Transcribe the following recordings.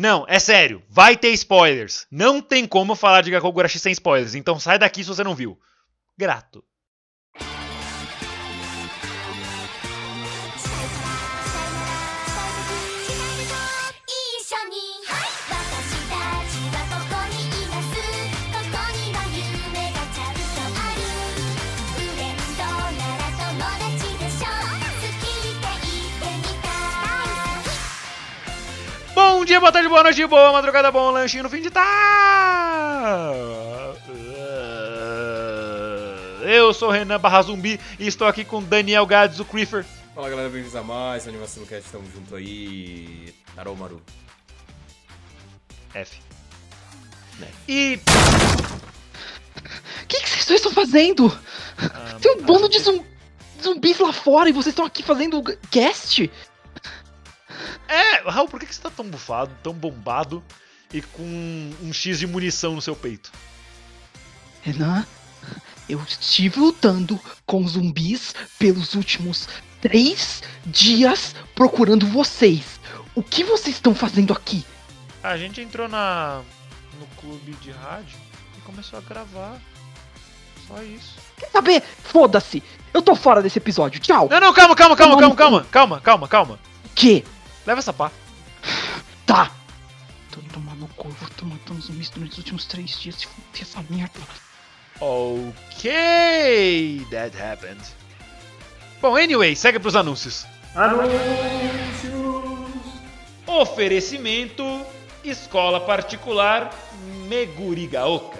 Não, é sério, vai ter spoilers. Não tem como falar de Gakogurashi sem spoilers, então sai daqui se você não viu. Grato. Dia, boa tarde, boa noite, boa madrugada, bom lanchinho no fim de tarde. Eu sou o Renan Barra Zumbi e estou aqui com Daniel Gades, o Creeper. Fala galera, bem-vindos a mais um Animação Cast, tamo junto aí. Tarô Maru. F. Né. E. O que, que vocês dois estão fazendo? ah, Tem um bando de zum- zumbis lá fora e vocês estão aqui fazendo cast? É, Raul, por que que você tá tão bufado, tão bombado e com um X de munição no seu peito? Renan, eu estive lutando com zumbis pelos últimos três dias procurando vocês. O que vocês estão fazendo aqui? A gente entrou na no clube de rádio e começou a gravar. Só isso. Quer saber? Foda-se! Eu tô fora desse episódio. Tchau! Não, não, calma, calma, calma, calma, calma, calma, calma, calma. Que? Leva essa pá. Tá! Tô tomando no cu, vou tô matando zumbis durante os últimos três dias. Se fuder essa merda. Ok, that happened. Bom, anyway, segue pros anúncios. Oferecimento Escola Particular Megurigaoka.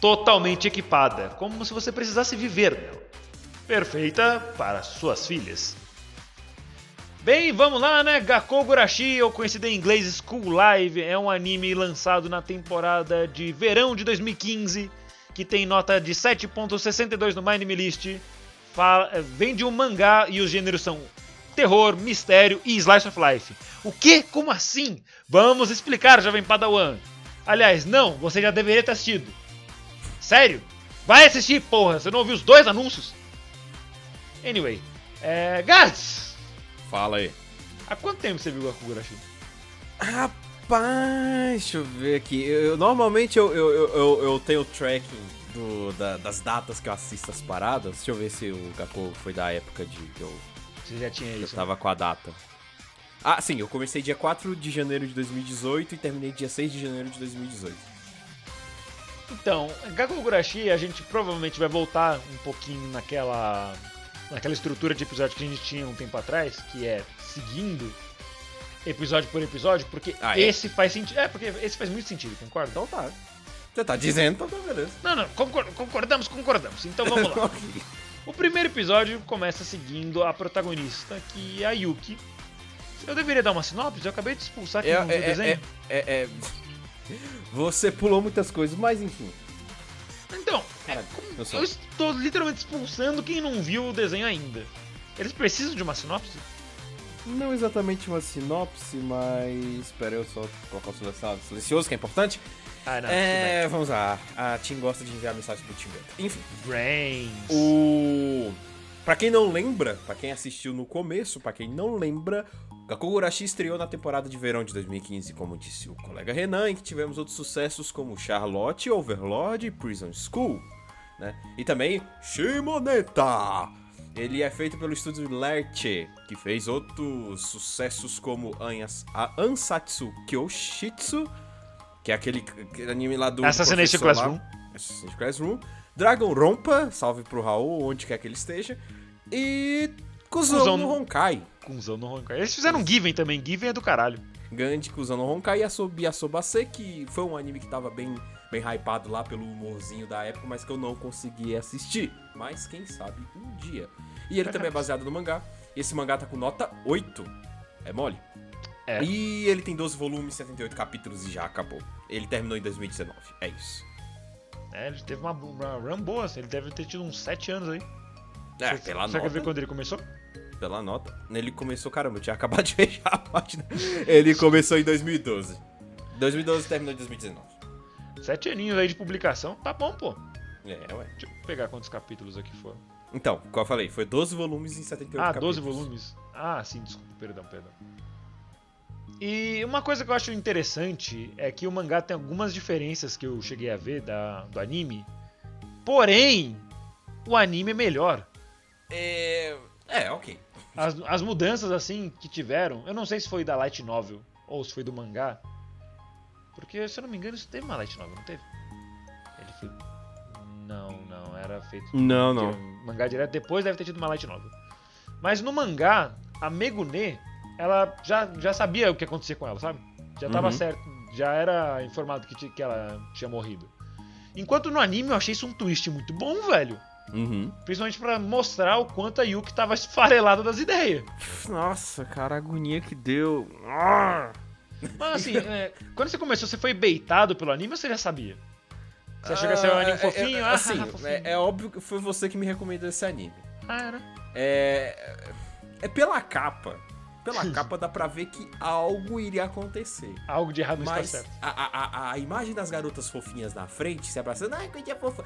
Totalmente equipada, como se você precisasse viver nela. Perfeita para suas filhas. Bem, vamos lá, né? Gakogurashi, ou conhecido em inglês School Live, é um anime lançado na temporada de verão de 2015, que tem nota de 7.62 no My Anime List. Fala- eh, vem de um mangá e os gêneros são terror, mistério e slice of life. O que? Como assim? Vamos explicar, jovem Padawan. Aliás, não, você já deveria ter assistido. Sério? Vai assistir, porra! Você não ouviu os dois anúncios? Anyway, é. Fala aí. Há quanto tempo você viu Gakugurashi? Rapaz, deixa eu ver aqui. Eu, normalmente eu, eu, eu, eu- tenho o tracking do- da- das datas que eu assisto as paradas. Deixa eu ver se o Gakko foi da época de que eu, Você já tinha que eu isso? tava com a data. Ah, sim, eu comecei dia 4 de janeiro de 2018 e terminei dia 6 de janeiro de 2018. Então, Gakugurashi, a gente provavelmente vai voltar um pouquinho naquela naquela estrutura de episódio que a gente tinha um tempo atrás, que é seguindo episódio por episódio, porque Ah, é? esse faz sentido. É, porque esse faz muito sentido, concorda? Então tá. Você tá dizendo, então tá beleza. Não, não, concor- concordamos, concordamos. Então vamos lá. O primeiro episódio começa seguindo a protagonista, que é a Yuki. Eu deveria dar uma sinopse? Eu acabei de expulsar quem É, não viu o é, desenho. é, é, é- Você pulou muitas coisas, mas enfim. Então, é, Caralho, como- eu sou. eu estou literalmente expulsando quem não viu o desenho ainda. Eles precisam de uma sinopse? Não exatamente uma sinopse, mas. Espera eu só colocar o silencioso, que é importante. Ah, não. é, vamos lá. A Tim gosta de enviar mensagem pro Tim. Enfim. Brains. o. Pra quem não lembra, pra quem assistiu no começo, pra quem não lembra, Gakugurashi estreou na temporada de verão de 2015, como disse o colega Renan, em que tivemos outros sucessos como Charlotte, Overlord e Prison School, né? E também Shimoneta! Ele é feito pelo estúdio Lerche, que fez outros sucessos como Anyas- a Ansatsu Kyoshitsu, que é aquele, aquele anime lá do Assassination lá. Classroom. Assassination Classroom. Dragon Rompa, salve pro Raul, onde quer que ele esteja. E Kuzão Kuzão no Honkai. Cusão no Honkai. Eles fizeram um Given também. Given é do caralho. Gandhi Kuzão no Honkai e Asobi Asobase, que foi um anime que tava bem, bem hypado lá pelo humorzinho da época, mas que eu não consegui assistir. Mas quem sabe um dia. E ele também é baseado no mangá. E esse mangá tá com nota 8. É mole? É. E ele tem 12 volumes, 78 capítulos e já acabou. Ele terminou em 2019. É isso. É, ele teve uma, uma run boa, assim, ele deve ter tido uns 7 anos aí. É, Você- pela Você quer ver nota. quando ele começou? Pela nota. Ele começou, caramba, eu tinha acabado de fechar a página. Ele começou em 2012. 2012 terminou em 2019. Sete aninhos aí de publicação, tá bom, pô. É, ué. Deixa eu pegar quantos capítulos aqui foram. Então, como eu falei, foi 12 volumes em 78 Ah, capítulos. 12 volumes. Ah, sim, desculpa, perdão, perdão. E uma coisa que eu acho interessante é que o mangá tem algumas diferenças que eu cheguei a ver da, do anime. Porém, o anime é melhor. É. É, ok. As, as mudanças assim que tiveram, eu não sei se foi da Light Novel ou se foi do mangá. Porque, se eu não me engano, isso teve uma Light Novel, não teve? Ele foi. Não, não, era feito. Não, Tira- Mangá direto, depois deve ter tido uma light novel. Mas no mangá, a Megune, ela já, já sabia o que acontecia com ela, sabe? Já tava Uhum. certo, já era informado que, que ela tinha morrido. Enquanto no anime eu achei isso um twist muito bom, velho. Uhum. Principalmente pra mostrar o quanto a Yuki tava esfarelada das ideias. Nossa, cara, a agonia que deu. Ah! Mas assim, é, quando você começou, você foi beitado pelo anime ou você já sabia? Você achou que ia ser um anime Ah, é- fofinho? é- Ah, assim, fofinho. é, é óbvio que foi você que me recomendou esse anime. Ah, era. É. É pela capa. Pela capa dá pra ver que algo iria acontecer. Algo de errado não está Mas certo. a, a, a, a imagem das garotas fofinhas na frente, se abraçando, ai, coisinha fofa,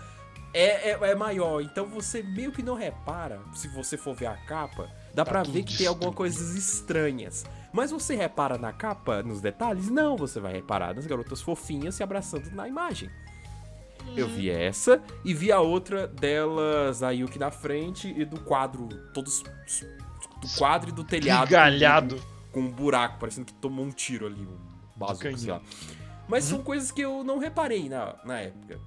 é, é, é maior. Então você meio que não repara, se você for ver a capa, dá Tá pra ver que tem algumas coisas estranhas. Mas você repara na capa, nos detalhes? Não, você vai reparar nas garotas fofinhas se abraçando na imagem. Eu vi essa e vi a outra delas, a Yuki na frente e do quadro, todos do quadro e do telhado. Galhado. Com um buraco, parecendo que tomou um tiro ali, um bazuca, sei lá. Mas são coisas que eu não reparei na, na época.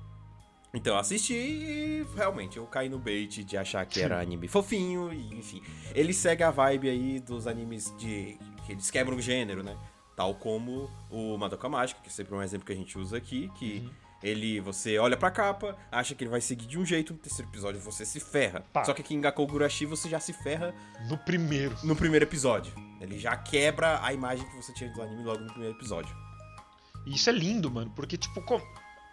Então eu assisti e realmente eu caí no bait de achar que era anime fofinho, e enfim. Ele segue a vibe aí dos animes de. que eles quebram o gênero, né? Tal como o Madoka Mágica, que é sempre um exemplo que a gente usa aqui, que ele, você olha pra capa, acha que ele vai seguir de um jeito, no terceiro episódio você se ferra. Pá. Só que aqui em Gakogurashi você já se ferra No primeiro. no primeiro episódio. Ele já quebra a imagem que você tinha do anime logo no primeiro episódio. E isso é lindo, mano, porque, tipo, com-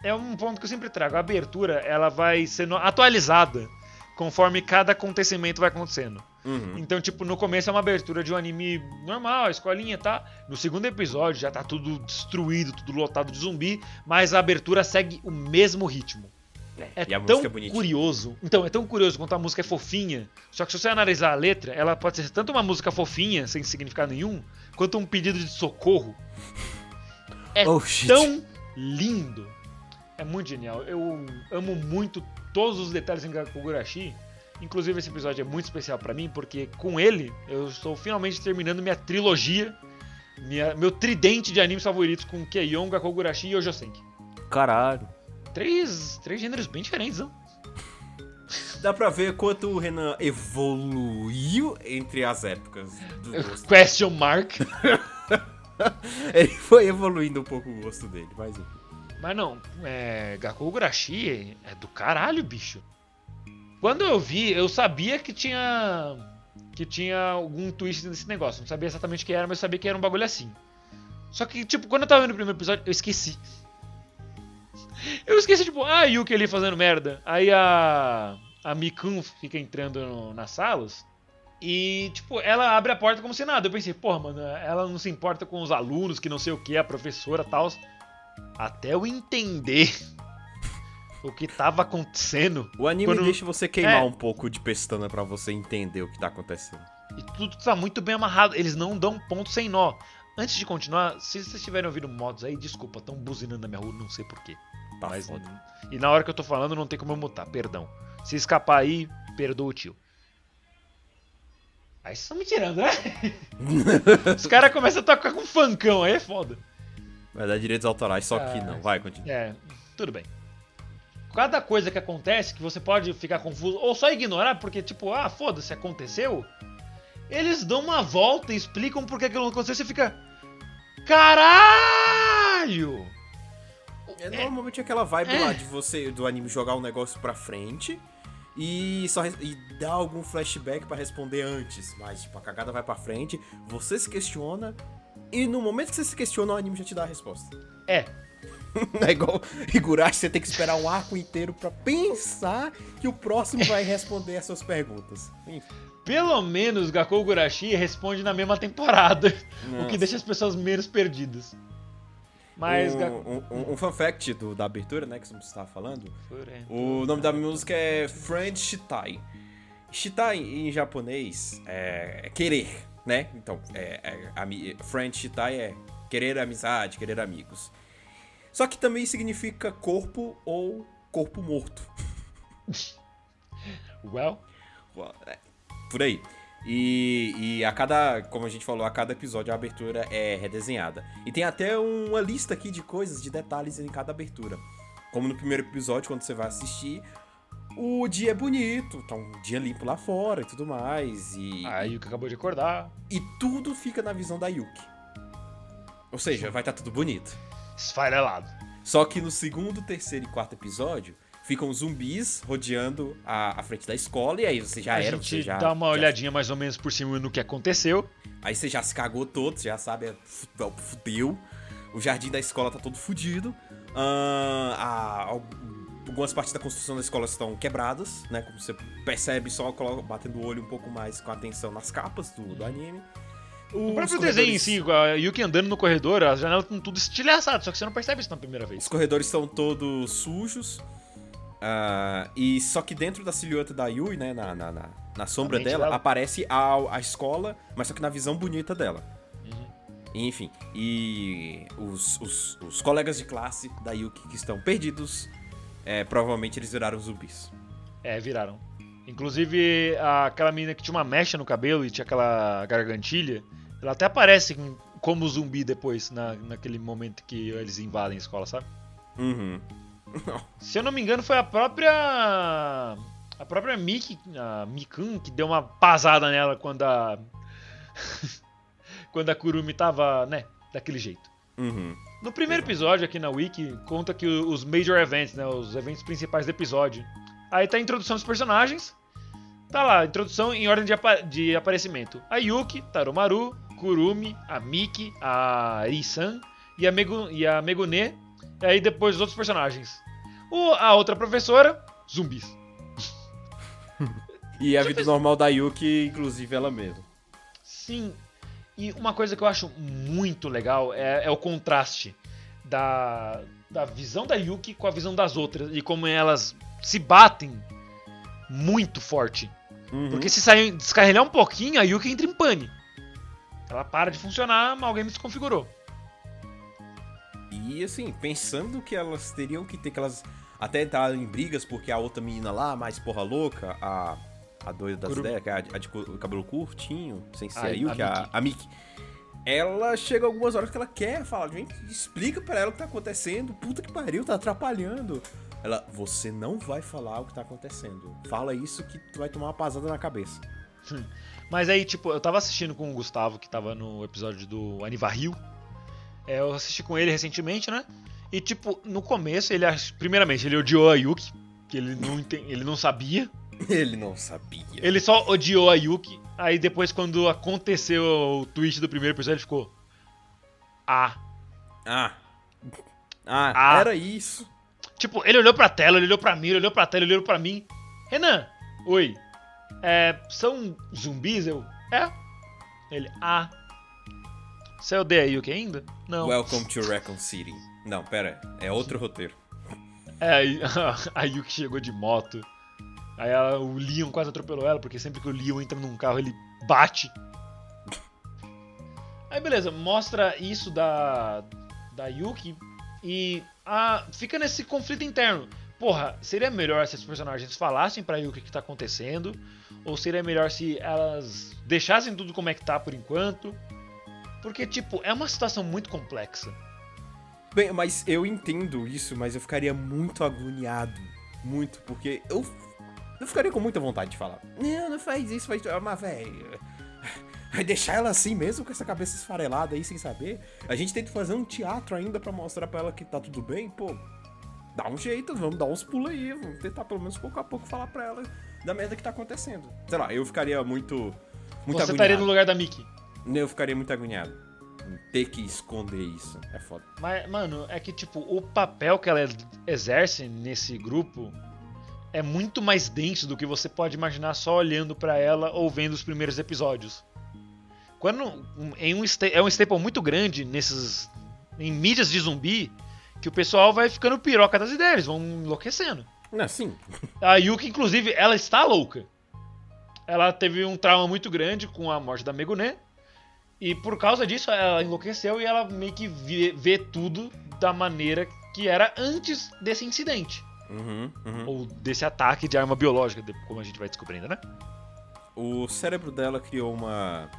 é um ponto que eu sempre trago. A abertura, ela vai sendo atualizada conforme cada acontecimento vai acontecendo. Uhum. Então, tipo, no começo é uma abertura de um anime normal, escolinha, tá? No segundo episódio já tá tudo destruído, tudo lotado de zumbi, mas a abertura segue o mesmo ritmo. É a tão é curioso. Então, é tão curioso quanto a música é fofinha. Só que se você analisar a letra, ela pode ser tanto uma música fofinha, sem significado nenhum, quanto um pedido de socorro. É Oh, tão lindo. É muito genial. Eu amo muito todos os detalhes em Gakugurashi. Inclusive esse episódio é muito especial pra mim porque com ele eu estou finalmente terminando minha trilogia, minha- meu tridente de animes favoritos com Keion, Gakugurashi e Yojosenki. Caralho. Três, três gêneros bem diferentes, não? Dá pra ver quanto o Renan evoluiu entre as épocas do gosto. Question mark. Ele foi evoluindo um pouco o gosto dele, mas enfim. Mas não, é, Gakugurashi é do caralho, bicho. Quando eu vi, eu sabia que tinha que tinha algum twist nesse negócio. Não sabia exatamente o que era, mas sabia que era um bagulho assim. Só que, tipo, quando eu tava vendo o primeiro episódio, eu esqueci. Eu esqueci, tipo, ah, a Yuki ali fazendo merda. Aí a. A Mikun fica entrando no- nas salas. E, tipo, ela abre a porta como se nada. Eu pensei, porra, mano, ela não se importa com os alunos, que não sei o que, a professora e tal. Até eu entender o que tava acontecendo. O anime Quando- deixa você queimar É. um pouco de pestana pra você entender o que tá acontecendo. E tudo tá muito bem amarrado. Eles não dão ponto sem nó. Antes de continuar, se vocês tiverem ouvindo modos aí, desculpa, estão buzinando na minha rua, não sei porquê. Tá Mas, foda. e na hora que eu tô falando, não tem como eu mutar, perdão. Se escapar aí, perdoa o tio. Aí vocês estão me tirando, né? Os caras começam a tocar com funkão, aí é foda. Vai dar direitos autorais, só que Ah, não. Vai, continua. É, tudo bem. Cada coisa que acontece que você pode ficar confuso ou só ignorar porque, tipo, ah, foda-se, aconteceu. Eles dão uma volta e explicam por que aquilo não aconteceu e você fica. Caralho! É normalmente aquela vibe É. lá de você, do anime, jogar um negócio pra frente e só e dar algum flashback pra responder antes. Mas, tipo, a cagada vai pra frente, você se questiona e no momento que você se questiona, o anime já te dá a resposta. É, É igual Higurashi, você tem que esperar um arco inteiro pra pensar que o próximo vai responder as suas perguntas. Enfim. pelo menos Gakou Gurashi responde na mesma temporada, o Nossa. que deixa as pessoas menos perdidas. Mas um, Gakou... um, um- fun fact do- da abertura, né, que você estava falando. O nome da música é Friend Shitai. Shitai em japonês é querer, né? Então, é, é, ami- Friend Shitai é querer amizade, querer amigos. Só que também significa corpo ou corpo morto. Well, É, Por aí. E, e a cada, como a gente falou, a cada episódio a abertura é redesenhada. E tem até uma lista aqui de coisas, de detalhes em cada abertura. Como no primeiro episódio, quando você vai assistir, o dia é bonito, tá um dia limpo lá fora e tudo mais. E, a Yuki acabou de acordar, e tudo fica na visão da Yuki. Ou seja, vai estar tudo bonito. esfarelado. Só que no segundo, terceiro e quarto episódio, ficam zumbis rodeando a, a frente da escola. E aí você já a era, gente você já. dá uma já- olhadinha mais ou menos por cima no que aconteceu. Aí você já se cagou todo, você já sabe, é, é, fudeu. O jardim da escola tá todo fudido. Ahn, a- algumas partes da construção da escola estão quebradas, né? Como você percebe só batendo o olho um pouco mais com atenção nas capas do, do anime. O Os próprio desenho em corredores- si, com a Yuki andando no corredor, as janelas estão tudo estilhaçadas, só que você não percebe isso na primeira vez. Os corredores estão todos sujos. ah, e só que dentro da silhueta da Yui, né? Na, na, na, na sombra dela, dela. aparece a, a escola, mas só que na visão bonita dela. Uhum. Enfim, e os, os, os colegas de classe da Yuki que estão perdidos, é, provavelmente eles viraram zumbis. É, viraram. Inclusive, aquela menina que tinha uma mecha no cabelo e tinha aquela gargantilha, ela até aparece com- como zumbi depois, na, naquele momento que eles invadem a escola, sabe? Uhum. Se eu não me engano, foi a própria. A própria Miki, a Mikun, que deu uma pasada nela quando a. quando a Kurumi tava, né, daquele jeito. Uhum. No primeiro episódio aqui na Wiki, conta que os major events, né, os eventos principais do episódio. Aí tá a introdução dos personagens. Tá lá, introdução em ordem de, apa- de aparecimento. A Yuki, Taromaru, Kurumi, a Miki, a Ri-san e a, Megu, e a Megune. E aí depois os outros personagens. O, a outra professora, zumbis. E a vida normal da Yuki, inclusive ela mesma. Sim. E uma coisa que eu acho muito legal é, é o contraste da, da visão da Yuki com a visão das outras e como elas se batem muito forte. Uhum. Porque se sair, descarrilhar um pouquinho, a Yuki entra em pane. Ela para de funcionar, alguém desconfigurou. E assim, pensando que elas teriam que ter que elas até entraram em brigas porque a outra menina lá, mais porra louca, a, a doida das Kurumi. ideias, que é a, de- cabelo curtinho, sem ser A- a, Yuki, a a, a Miki. Ela chega algumas horas que ela quer falar, gente, explica pra ela o que tá acontecendo, puta que pariu, tá atrapalhando. Ela, você não vai falar o que tá acontecendo. Fala isso que tu vai tomar uma pasada na cabeça. Mas aí, tipo, eu tava assistindo com o Gustavo, que tava no episódio do Anivarril. É, eu assisti com ele recentemente, né? E, tipo, no começo, ele primeiramente, ele odiou a Yuki, que ele não, ele não sabia. Ele não sabia. Ele só odiou a Yuki. Aí depois, quando aconteceu o twist do primeiro episódio, ele ficou. Ah. Ah. Ah, Ah. era isso. Tipo, ele olhou pra tela, ele olhou pra mim, ele olhou pra tela, ele olhou pra mim. Renan, oi. É, são zumbis? Eu. É? Ele. Ah. Você odeia a Yuki ainda? Não. Welcome to Raccoon City. Não, pera, é outro roteiro. É, a Yuki chegou de moto. Aí ela- o Leon quase atropelou ela, porque sempre que o Leon entra num carro ele bate. Aí beleza, mostra isso da, da Yuki e ah, fica nesse conflito interno. Porra, seria melhor se os personagens falassem pra Yuki o que tá acontecendo? Ou seria melhor se elas deixassem tudo como é que tá por enquanto? Porque, tipo, é uma situação muito complexa. Bem, mas eu entendo isso, mas eu ficaria muito agoniado. Muito, porque eu. Eu ficaria com muita vontade de falar. Não, não faz isso, faz. Ah, Mas, velho. Vai deixar ela assim mesmo, com essa cabeça esfarelada aí, sem saber? A gente tem que fazer um teatro ainda pra mostrar pra ela que tá tudo bem? Pô, dá um jeito, vamos dar uns pulos aí, vamos tentar pelo menos pouco a pouco falar pra ela da merda que tá acontecendo. Sei lá, eu ficaria muito. Muito Você agoniado. estaria no lugar da Mickey. Eu ficaria muito agoniado. ter que esconder isso. É foda. Mas, mano, é que, tipo, o papel que ela exerce nesse grupo é muito mais denso do que você pode imaginar só olhando pra ela ou vendo os primeiros episódios. Quando um- em um é um staple muito grande nesses em mídias de zumbi que o pessoal vai ficando piroca das ideias, vão enlouquecendo. Não, sim. A Yuki, inclusive, ela está louca. Ela teve um trauma muito grande com a morte da Meguné. E por causa disso, ela enlouqueceu e ela meio que vê, vê tudo da maneira que era antes desse incidente. Uhum, uhum. Ou desse ataque de arma biológica, como a gente vai descobrindo, né? O cérebro dela criou uma.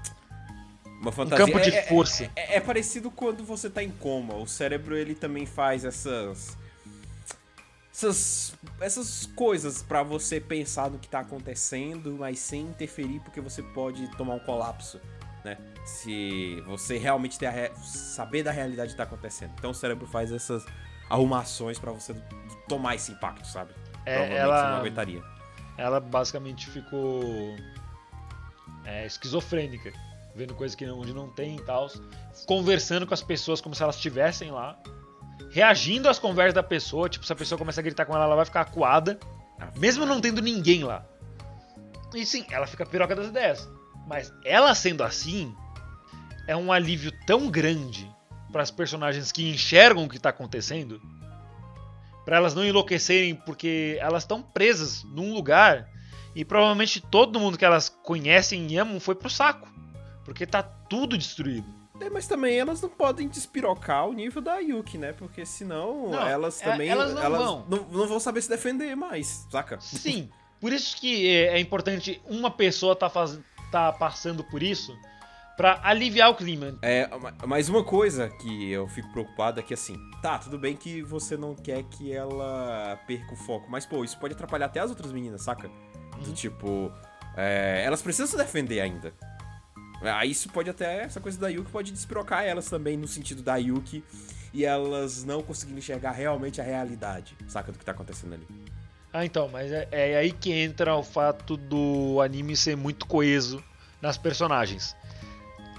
Uma Um fantasia. campo de É- é- força. É, é parecido quando você tá em coma. O cérebro ele também faz essas. Essas, essas coisas pra você pensar no que tá acontecendo, mas sem interferir, porque você pode tomar um colapso, né? Se você realmente ter a re- saber da realidade que tá acontecendo. Então o cérebro faz essas arrumações pra você tomar esse impacto, sabe? É, Provavelmente ela- não aguentaria. Ela basicamente ficou é, esquizofrênica, vendo coisas que não- onde não tem e tal, conversando com as pessoas como se elas estivessem lá, reagindo às conversas da pessoa, tipo, se a pessoa começa a gritar com ela, ela vai ficar acuada, mesmo não tendo ninguém lá. E sim, ela fica piroca das ideias. Mas ela sendo assim, é um alívio tão grande para as personagens que enxergam o que tá acontecendo, para elas não enlouquecerem porque elas estão presas num lugar e provavelmente todo mundo que elas conhecem e amam foi pro saco, porque tá tudo destruído. É, mas também elas não podem despirocar o nível da Yuki, né? Porque senão Não, elas é- também. elas não vão. Não, não vão saber se defender mais, saca? Sim, por isso que é é importante uma pessoa tá, faz... tá passando por isso pra aliviar o clima. É, ma- mas uma coisa que eu fico preocupado é que assim, tá, tudo bem que você não quer que ela perca o foco, mas pô, isso pode atrapalhar até as outras meninas, saca? Uhum. Do tipo, é, elas precisam se defender ainda. Aí isso pode até, essa coisa da Yuki pode despirocar elas também no sentido da Yuki e elas não conseguindo enxergar realmente a realidade, saca, do que tá acontecendo ali. Ah, então, mas é, é aí que entra o fato do anime ser muito coeso nas personagens.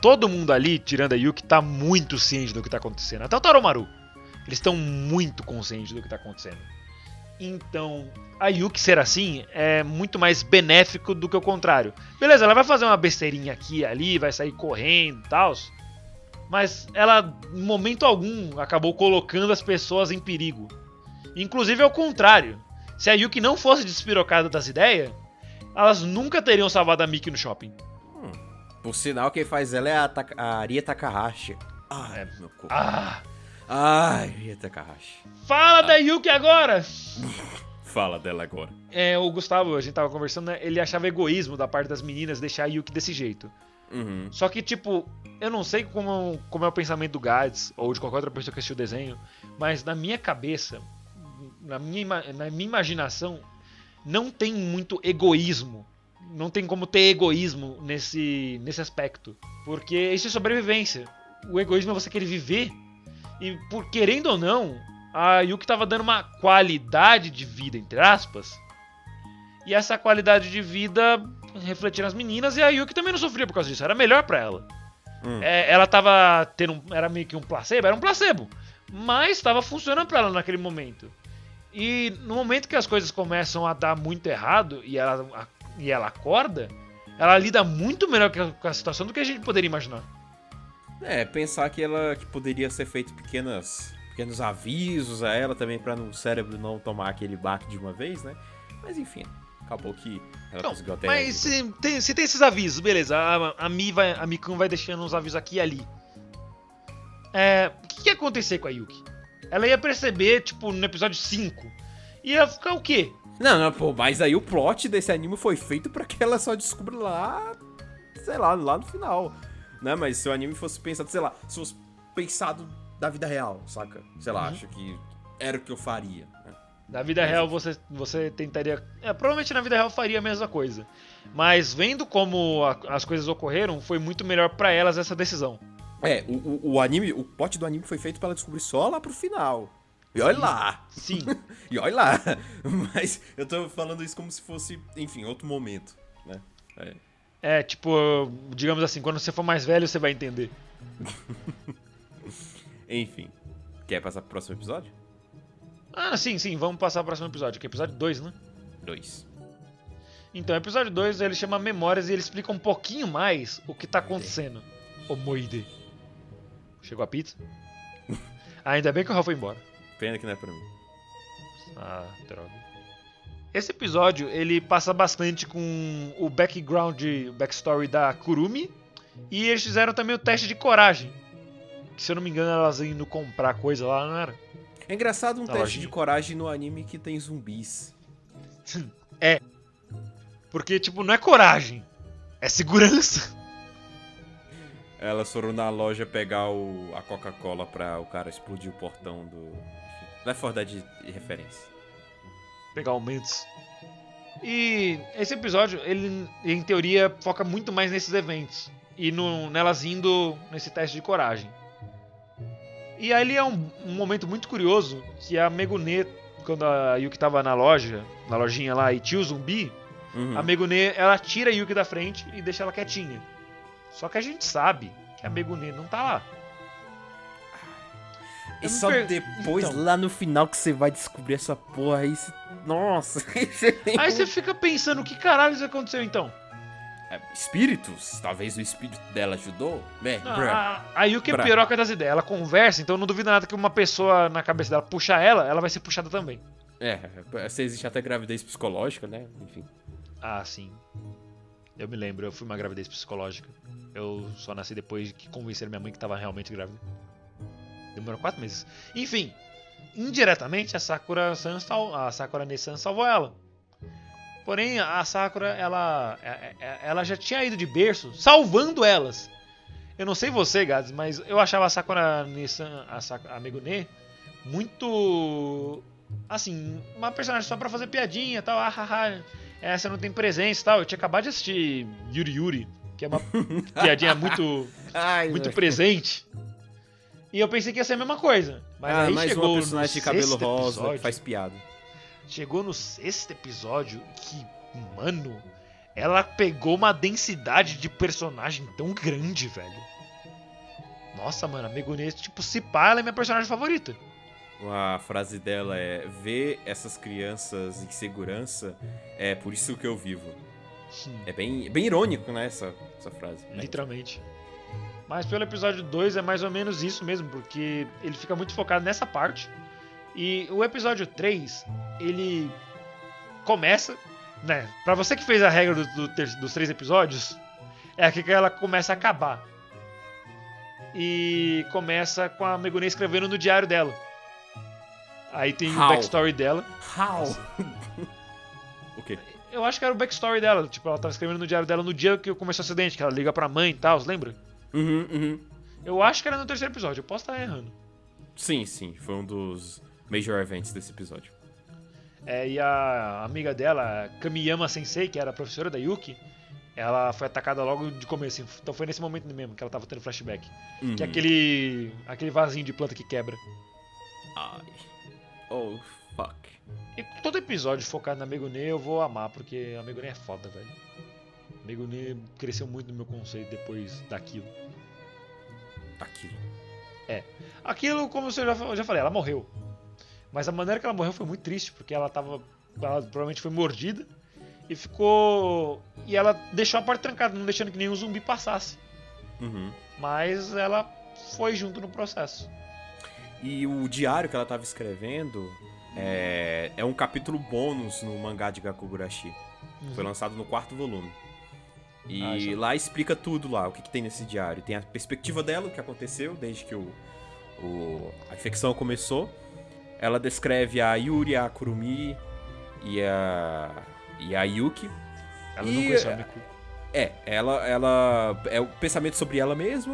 Todo mundo ali, tirando a Yuki, tá muito ciente do que tá acontecendo. Até o Taromaru. Eles estão muito conscientes do que tá acontecendo. Então, a Yuki ser assim é muito mais benéfico do que o contrário. Beleza, ela vai fazer uma besteirinha aqui e ali, vai sair correndo e tal. Mas ela, em momento algum, acabou colocando as pessoas em perigo. Inclusive ao contrário. Se a Yuki não fosse despirocada das ideias, elas nunca teriam salvado a Miki no shopping. Por sinal, quem faz ela é a, Taka- a Aria Takahashi. Ai, meu corpo. Ah! Ai, Aria Takahashi. Fala da Yuki agora! Fala dela agora. É, o Gustavo, a gente tava conversando, né, ele achava egoísmo da parte das meninas deixar a Yuki desse jeito. Uhum. Só que, tipo, eu não sei como, como é o pensamento do Gads ou de qualquer outra pessoa que assistiu o desenho, mas na minha cabeça, na minha, na minha imaginação, não tem muito egoísmo. Não tem como ter egoísmo nesse, nesse aspecto. Porque isso é sobrevivência. O egoísmo é você querer viver. E por querendo ou não, a Yuki tava dando uma qualidade de vida, entre aspas. E essa qualidade de vida refletia nas meninas e a Yuki também não sofria por causa disso. Era melhor pra ela. Hum. É, ela tava tendo um, era meio que um placebo, era um placebo, mas estava funcionando pra ela naquele momento. E no momento que as coisas começam a dar muito errado e ela, e ela acorda, ela lida muito melhor com a, situação do que a gente poderia imaginar. É, pensar que ela que poderia ser feito pequenas, pequenos avisos a ela também pra no cérebro não tomar aquele baque de uma vez, né? Mas enfim, acabou que ela Não, conseguiu até. mas se tem, se tem esses avisos, beleza, a, a, Mi vai, a Mikun vai deixando uns avisos aqui e ali. É, o que ia acontecer com a Yuki? Ela ia perceber, tipo, no episódio 5. Ia ficar o quê? Não, não, pô, mas aí o plot desse anime foi feito pra que ela só descubra lá, sei lá, lá no final, né? Mas se o anime fosse pensado, sei lá, se fosse pensado da vida real, saca? Sei lá, Uhum. acho que era o que eu faria. né? Na vida real você, você tentaria. É, provavelmente na vida real faria a mesma coisa. Mas vendo como a- as coisas ocorreram, foi muito melhor pra elas essa decisão. É, o, o, o anime, o plot do anime foi feito pra ela descobrir só lá pro final. E olha lá! Sim. E olha lá! Mas eu tô falando isso como se fosse, enfim, outro momento, né? É. é, tipo, digamos assim, quando você for mais velho, você vai entender. Enfim. Quer passar pro próximo episódio? Ah, sim, sim, vamos passar pro próximo episódio, que é episódio 2, né? Dois. Então, episódio 2 ele chama Memórias e ele explica um pouquinho mais o que tá acontecendo. O Moide. Chegou a pizza? Ainda bem que o Raul foi embora. Pena que não é pra mim. Ah, droga. Esse episódio ele passa bastante com o background, o backstory da Kurumi. E eles fizeram também o teste de coragem. Que se eu não me engano, elas indo comprar coisa lá, não era? É engraçado um Tá, teste lojinha. de coragem no anime que tem zumbis. Porque, tipo, não é coragem, é segurança. Elas foram na loja pegar o, a Coca-Cola pra o cara explodir o portão do. Left 4 Dead de referência. Pegar aumentos. E esse episódio, ele em teoria foca muito mais nesses eventos. E no, nelas indo nesse teste de coragem. E ali é um, um momento muito curioso que a Megune, quando a Yuki tava na loja, na lojinha lá, e tinha o zumbi, Uhum. a Megune, ela tira a Yuki da frente e deixa ela quietinha. Só que a gente sabe que a Megune não tá lá. E só per- depois, Então. lá no final, que você vai descobrir essa porra aí. Você... Nossa! aí você tem Aí você fica pensando, o que caralho aconteceu então? É, Espíritos? Talvez o espírito dela ajudou? É, Ah, bruh. A, a Yuki é piroca das ideias. Ela conversa, então não duvido nada que uma pessoa na cabeça dela puxar ela, ela vai ser puxada também. É, se existe até gravidez psicológica, né? Enfim. Ah, sim. Eu me lembro, eu fui uma gravidez psicológica. Eu só nasci depois de que convenceram minha mãe que tava realmente grávida. Demorou quatro meses. Enfim, indiretamente a Sakura San a Sakura Nessan salvou ela. Porém, a Sakura, ela, é- é- ela já tinha ido de berço, salvando elas. Eu não sei você, Gads, mas eu achava a Sakura Nessan, a, Sak- a Megune, muito. Assim, uma personagem só pra fazer piadinha e tal. Ah, haha, essa não tem presença e tal. Eu tinha acabado de assistir Yuri Yuri, que é uma piadinha muito, Ai, muito presente. E eu pensei que ia ser a mesma coisa. Mas ah, aí mais chegou uma no personagem de cabelo sexto rosa episódio, que faz piada. Chegou no sexto episódio que, mano, ela pegou uma densidade de personagem tão grande, velho. Nossa, mano, a Megune, tipo, se pá, ela é minha personagem favorita. A frase dela é: ver essas crianças em segurança é por isso que eu vivo. É bem, bem irônico, né, essa, essa frase. né? Mas pelo episódio 2 é mais ou menos isso mesmo, porque ele fica muito focado nessa parte. E o episódio 3, ele começa, né? Pra você que fez a regra do- do ter- dos três episódios, é aqui que ela começa a acabar. E começa com a Megune escrevendo no diário dela. Aí tem How? o backstory dela. How? o quê? Eu acho que era o backstory dela. Tipo, ela tava escrevendo no diário dela no dia que começou o acidente, que ela liga pra mãe e tal, lembra? Uhum, uhum. Eu acho que era no terceiro episódio, eu posso estar errando. Sim, sim, foi um dos major events desse episódio. É, e a amiga dela, Kamiyama Sensei, que era a professora da Yuki, ela foi atacada logo de começo. assim. Então foi nesse momento mesmo que ela tava tendo flashback. Que é Uhum. aquele. aquele vasinho de planta que quebra. Ai. Oh, fuck. E todo episódio focado na Megune eu vou amar, porque a Megune é foda, velho. Megune cresceu muito no meu conceito depois daquilo. Aquilo. Aquilo, como eu já, eu já falei, ela morreu. Mas a maneira que ela morreu foi muito triste, porque ela tava. Ela provavelmente foi mordida e ficou. E ela deixou a porta trancada, não deixando que nenhum zumbi passasse. Uhum. Mas ela foi junto no processo. E o diário que ela tava escrevendo é, é um capítulo bônus no mangá de Gakugurashi. Foi lançado no quarto volume. E Ah, é- lá explica tudo lá, o que, que tem nesse diário. Tem a perspectiva dela, o que aconteceu desde que o, o- a infecção começou. Ela descreve a Yuri, a Kurumi e a, e a Yuki. Ela E- não conheceu a Miku. É, ela, ela é o pensamento sobre ela mesma,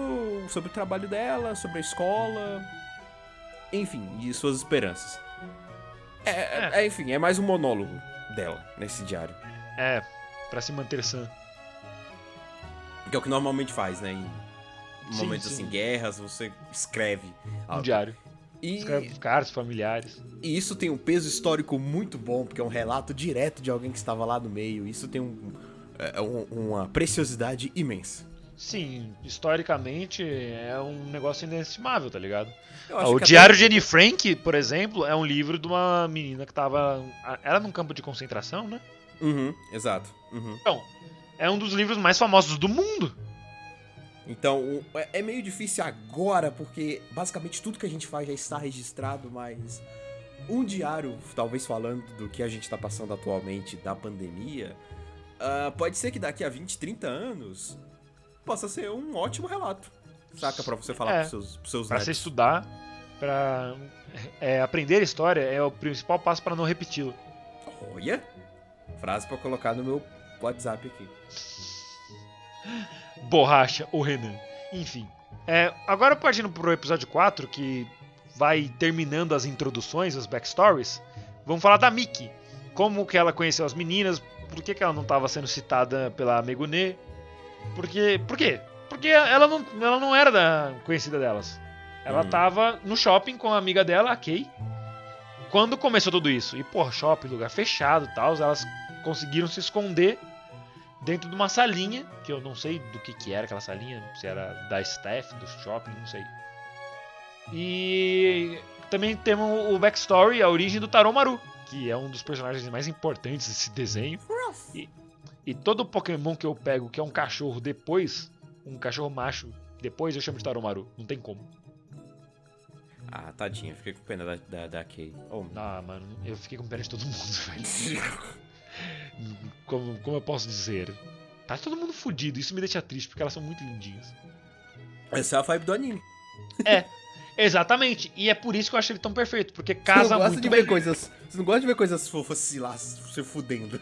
sobre o trabalho dela, sobre a escola, enfim, e suas esperanças. É, é- é, enfim, é mais um monólogo dela nesse diário, É, pra se manter sã. Que é o que normalmente faz, né? Em Sim, momentos sim. assim, guerras, você escreve. Um algo. diário. E, Escreve cartas familiares. e isso tem um peso histórico muito bom, porque é um relato direto de alguém que estava lá no meio. Isso tem um, é, um- uma preciosidade imensa. Sim, historicamente é um negócio inestimável, tá ligado? O Diário até- de Anne Frank, por exemplo, é um livro de uma menina que tava. Era num campo de concentração, né? Uhum, exato. Uhum. Então, é um dos livros mais famosos do mundo. Então, é- é meio difícil agora, porque basicamente tudo que a gente faz já está registrado, mas um diário, talvez falando do que a gente está passando atualmente da pandemia, ah, pode ser que daqui a 20, 30 anos possa ser um ótimo relato. Saca? Pra você falar É. pros seus, pros seus Pra você estudar, pra é, aprender história é o principal passo pra não repeti-lo. Olha! Frase pra colocar no meu WhatsApp aqui. Borracha ou Renan. Enfim. É, agora partindo pro episódio 4, que vai terminando as introduções, as backstories, vamos falar da Miki. Como que ela conheceu as meninas, por que, que ela não estava sendo citada pela Megune, porque, por quê? Porque ela não, ela não era da, conhecida delas. Ela Hum. tava no shopping com a amiga dela, a Kay, quando começou tudo isso. E, porra, shopping, lugar fechado e tal, elas conseguiram se esconder dentro de uma salinha, que eu não sei do que, que era aquela salinha, se era da staff, do shopping, não sei. E também temos o backstory, a origem do Taromaru, que é um dos personagens mais importantes desse desenho. E, e todo Pokémon que eu pego que é um cachorro depois, um cachorro macho, depois eu chamo de Taromaru, não tem como. Ah, tadinha, fiquei com pena da, da, da Kay. Oh, Ah, mano, eu fiquei com pena de todo mundo, velho. Como, como eu posso dizer? Tá todo mundo fudido, isso me deixa triste, porque elas são muito lindinhas. Essa é a vibe do anime. Exatamente, e é por isso que eu acho ele tão perfeito, porque casa muito de bem. ver coisas. Você não gosta de ver coisas fofas se lá se fudendo.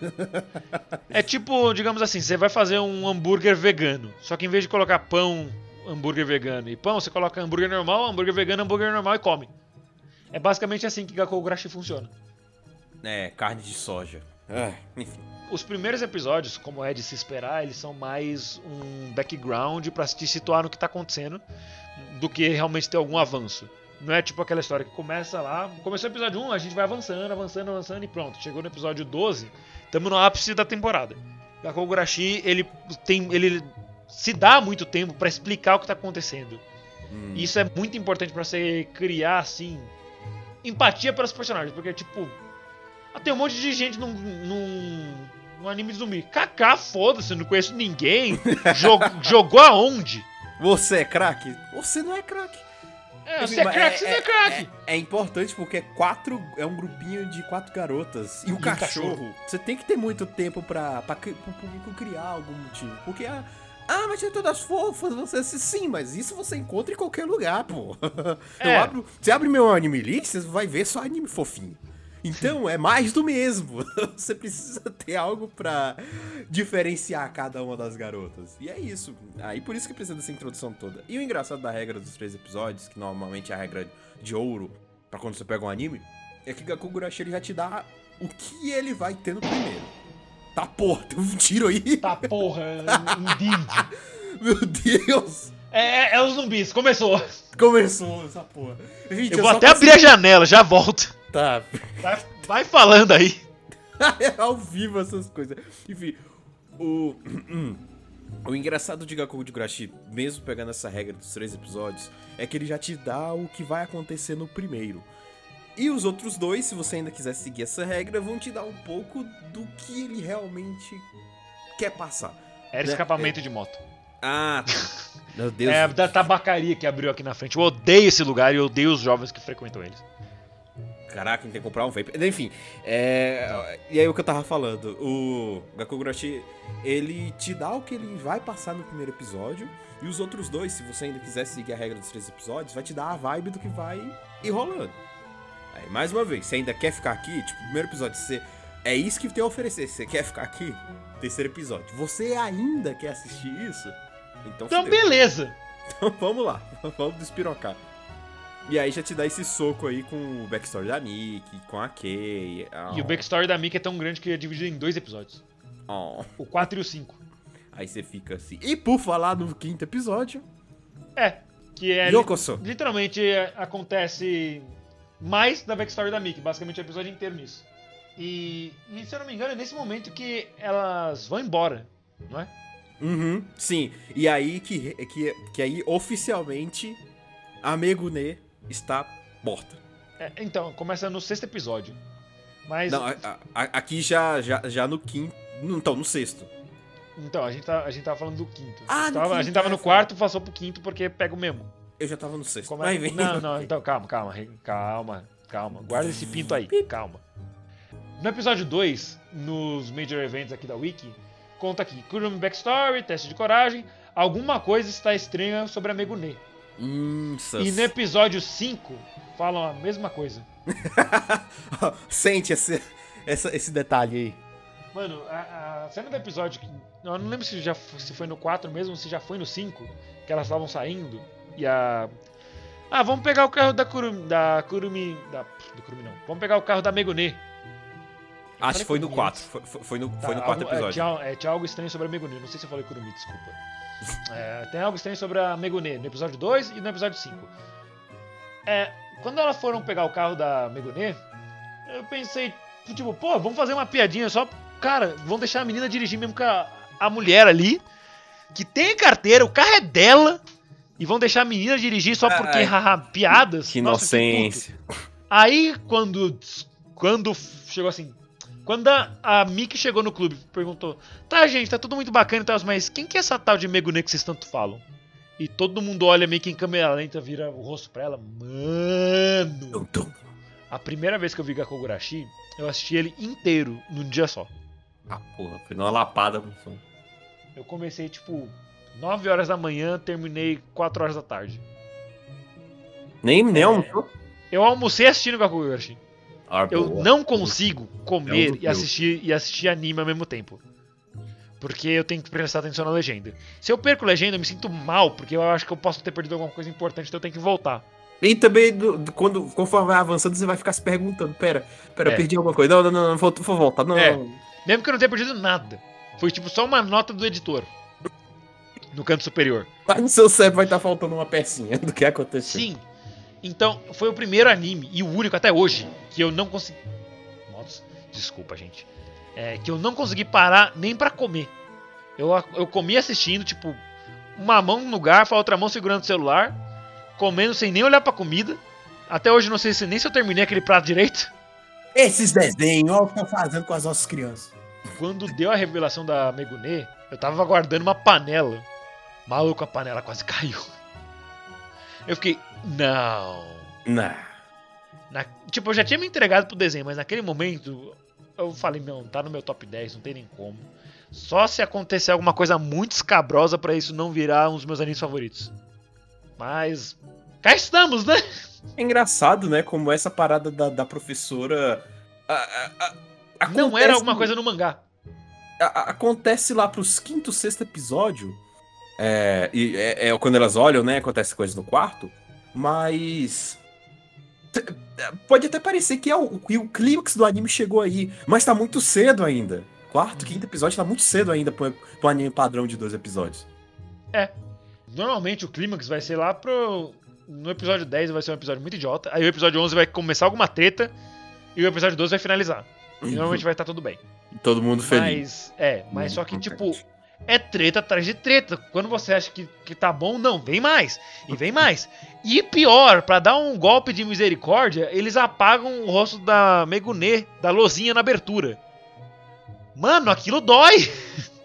É tipo, digamos assim, você vai fazer um hambúrguer vegano, só que em vez de colocar pão, hambúrguer vegano e pão, você coloca hambúrguer normal, hambúrguer vegano, hambúrguer normal e come. É basicamente assim que Gakogurashi funciona. É, carne de soja. Ah, enfim. Os primeiros episódios, como é de se esperar, eles são mais um background pra te situar no que tá acontecendo do que realmente ter algum avanço. Não é tipo aquela história que começa lá, começou o episódio 1, a gente vai avançando, avançando, avançando e pronto. Chegou no episódio 12, estamos no ápice da temporada. Gakogurashi, ele tem ele se dá muito tempo pra explicar o que tá acontecendo. Hum. Isso é muito importante pra você criar, assim, empatia pelos personagens. Porque, tipo, ah, tem um monte de gente num, num, num anime de zumbi. Kaká, foda-se, eu não conheço ninguém. Jo- jogou aonde? Você é craque? Você não é craque. É, Enfim, você é mas craque, você não é craque. É, é importante porque é quatro. É um grupinho de quatro garotas. E o um cachorro. cachorro. Você tem que ter muito tempo pra, pra, cri- pro público criar algum motivo. Porque ah, ah, mas tem todas fofas, você sim, mas isso você encontra em qualquer lugar, pô. Eu É. abro, você abre meu anime list, você vai ver só anime fofinho. Então é mais do mesmo. Você precisa ter algo pra diferenciar cada uma das garotas. E é isso. Aí por isso que precisa dessa introdução toda. E o engraçado da regra dos três episódios, que normalmente é a regra de ouro pra quando você pega um anime, é que Gakugurashi ele já te dá o que ele vai ter no primeiro. Tá porra, tem um tiro aí. Tá porra, indeed. Meu Deus. É, é os zumbis, começou. Começou essa porra. Gente, Eu vou até abrir a janela, já volto. Tá. Vai, vai falando aí. é ao vivo essas coisas. Enfim, o. O engraçado de Gaku de Gurashi, mesmo pegando essa regra dos três episódios, é que ele já te dá o que vai acontecer no primeiro. E os outros dois, se você ainda quiser seguir essa regra, vão te dar um pouco do que ele realmente quer passar. Era É, escapamento de moto. Ah, tá. Meu Deus. É da tabacaria que abriu aqui na frente. Eu odeio esse lugar e odeio os jovens que frequentam eles. Caraca, tem que comprar um vape. Enfim, é... e aí o que eu tava falando, o Gakugurashi, ele te dá o que ele vai passar no primeiro episódio, e os outros dois, se você ainda quiser seguir a regra dos três episódios, vai te dar a vibe do que vai ir rolando. Aí, mais uma vez, você ainda quer ficar aqui, tipo, primeiro episódio, você... É isso que tem a oferecer, você quer ficar aqui, terceiro episódio, você ainda quer assistir isso? Então, Então, beleza. Então vamos lá, vamos despirocar. E aí já te dá esse soco aí com o backstory da Mickey, com a Kay. E o backstory da Mickey é tão grande que é dividido em dois episódios. Oh. O 4 e o 5. Aí você fica assim. E por falar no quinto episódio, É, que é... Yokoso. Literalmente é, acontece mais da backstory da Mickey, basicamente o episódio inteiro nisso. E, e se eu não me engano, é nesse momento que elas vão embora, não é? Uhum, sim. E aí que, que, que aí oficialmente a Megune está morta. É, então, começa no sexto episódio. Mas. Não, a- a- a- aqui já, já, já no quinto. Então, no sexto. Então, a gente, tá, a gente tava falando do quinto. Ah, a, gente tava, a quinto, gente tava no quarto, passou pro quinto porque pega o mesmo. Eu já tava no sexto. Como é-. Não, não, então calma, calma, calma, calma. Guarda esse pinto aí, calma. No episódio 2, nos Major Events aqui da Wiki, conta aqui: Kurumi Backstory, teste de coragem, alguma coisa está estranha sobre a Megune. Hum. E no episódio 5, falam a mesma coisa. Sente esse, essa- esse detalhe aí. Mano, a, a cena do episódio, eu não lembro se, já, se foi no 4 mesmo, se já foi no 5, que elas estavam saindo, e a... Ah, vamos pegar o carro da Kurumi, da Kurumi, da, do Kurumi não, vamos pegar o carro da Megune. Acho que foi no Kurumi 4. antes. Foi, foi- foi no, Tá, foi no quarto algo- é, episódio. tinha, é, tinha algo estranho sobre a Megune, não sei se eu falei Kurumi, desculpa. É, tem algo estranho sobre a Megune no episódio 2 e no episódio 5. É, quando elas foram pegar o carro da Megune, eu pensei, tipo, pô, vamos fazer uma piadinha só. Cara, vão deixar a menina dirigir mesmo com a, a mulher ali, que tem carteira, o carro é dela, e vão deixar a menina dirigir só porque, haha, piadas. Que Nossa, inocência. Aí, quando, quando chegou assim, quando a, a Mickey chegou no clube, perguntou: Tá, gente, tá tudo muito bacana e tal, mas quem que é essa tal de Megune que vocês tanto falam? E todo mundo olha meio que em câmera lenta, vira o rosto pra ela. Mano! A primeira vez que eu vi Gakogurashi, eu assisti ele inteiro num dia só. Ah, porra, foi numa lapada. professor. Eu comecei tipo 9 horas da manhã, terminei 4 horas da tarde. Nem, nem É. almoçou? Eu almocei assistindo Gakogurashi. Ah, Eu não consigo comer do e assistir, e assistir anime ao mesmo tempo. Porque eu tenho que prestar atenção na legenda. Se eu perco legenda, eu me sinto mal, porque eu acho que eu posso ter perdido alguma coisa importante, então eu tenho que voltar. E também, do- do- quando, conforme vai avançando, você vai ficar se perguntando: pera, pera, É. eu perdi alguma coisa. Não, não, não, não vou, vou voltar. Não, É. não. Mesmo que eu não tenha perdido nada. Foi tipo só uma nota do editor. No canto superior. Mas no seu cérebro vai estar faltando uma pecinha do que aconteceu. Sim. Então, foi o primeiro anime, e o único até hoje, que eu não consegui. Nossa, desculpa, gente. É, que eu não consegui parar nem pra comer. Eu, eu comi assistindo, tipo, uma mão no garfo, a outra mão segurando o celular, comendo sem nem olhar pra comida. Até hoje não sei se nem se eu terminei aquele prato direito. Esses desenhos, olha o que estão fazendo com as nossas crianças. Quando deu a revelação da Megune, eu tava guardando uma panela. Maluco, a panela quase caiu. Eu fiquei, não. Não. Na- tipo, eu já tinha me entregado pro desenho, mas naquele momento eu falei, não, tá no meu top 10, não tem nem como. Só se acontecer alguma coisa muito escabrosa pra isso não virar um dos meus animes favoritos. Mas. Cá estamos, né? É engraçado, né? Como essa parada da, da professora. a- a- a- Não era alguma coisa no mangá. acontece lá pros quinto, sexto episódio. É, e é, é quando elas olham, né? Acontece coisas no quarto. Mas. Pode até parecer que, é o, que o clímax do anime chegou aí. Mas tá muito cedo ainda. Quarto, quinto episódio tá muito cedo ainda pro, pro anime padrão de dois episódios. Normalmente o clímax vai ser lá pro. No episódio 10 vai ser um episódio muito idiota. Aí o episódio 11 vai começar alguma treta. E o episódio 12 vai finalizar. E normalmente vai estar tudo bem. Todo mundo feliz. Mas, é, mas só que, contente. tipo, é treta atrás de treta. Quando você acha que, que tá bom, não, vem mais. E vem mais. E pior, pra dar um golpe de misericórdia, eles apagam o rosto da Megune, da lozinha na abertura. Mano, aquilo dói!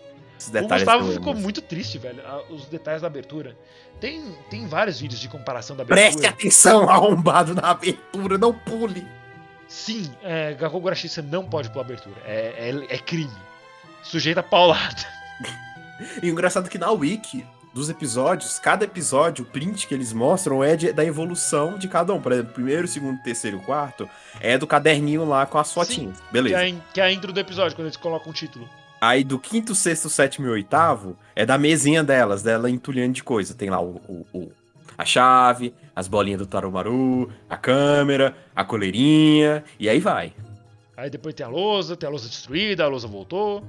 O Gustavo ficou emos. muito triste, velho. a- Os detalhes da abertura. Tem, tem vários vídeos de comparação da abertura. Preste atenção, arrombado, na abertura, não pule. Sim, é, você não pode pôr abertura. É, é, é crime. Sujeita paulada. E o engraçado é que na wiki dos episódios, cada episódio, o print que eles mostram é de- da evolução de cada um. Por exemplo, primeiro, segundo, terceiro e quarto é do caderninho lá com as fotinhas. Que Beleza. é, a in- que é a intro do episódio, quando eles colocam o título. Aí do quinto, sexto, sétimo e oitavo é da mesinha delas, dela entulhando de coisa. Tem lá o, o- o- a chave, as bolinhas do Tarumaru, a câmera, a coleirinha, e aí vai. Aí depois tem a lousa, tem a lousa destruída, a lousa voltou.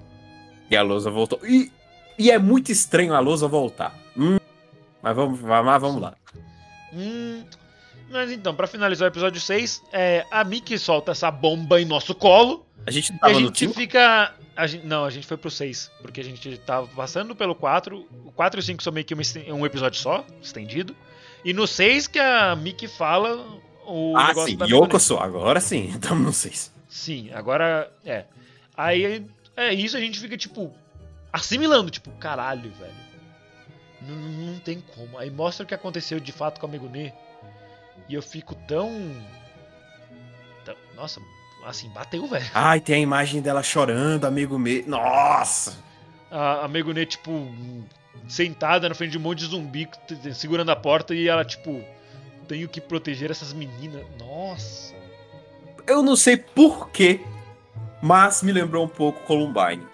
E a lousa voltou. E, e é muito estranho a lousa voltar. Hum, mas vamos, mas vamos lá. Hum. Mas então, pra finalizar o episódio 6, é, a Mickey solta essa bomba em nosso colo. A gente não E a tava gente fica. a gente, não, a gente foi pro 6, porque a gente tava passando pelo 4. O 4 e o 5 são meio que um episódio só, estendido. E no 6 que a Mickey fala o ah, negócio sim, Yoko sou. Agora sim, estamos no 6. Sim, agora é. Aí é isso, a gente fica tipo assimilando, tipo, caralho, velho. Não, não tem como. Aí mostra o que aconteceu de fato com a Megunet. E eu fico tão. tão- Nossa, assim, bateu, velho. Ai, tem a imagem dela chorando, amigo meu. Nossa! A, a Megunet, tipo, sentada na frente de um monte de zumbi segurando a porta e ela, tipo, tenho que proteger essas meninas. Nossa. Eu não sei porquê, mas me lembrou um pouco Columbine.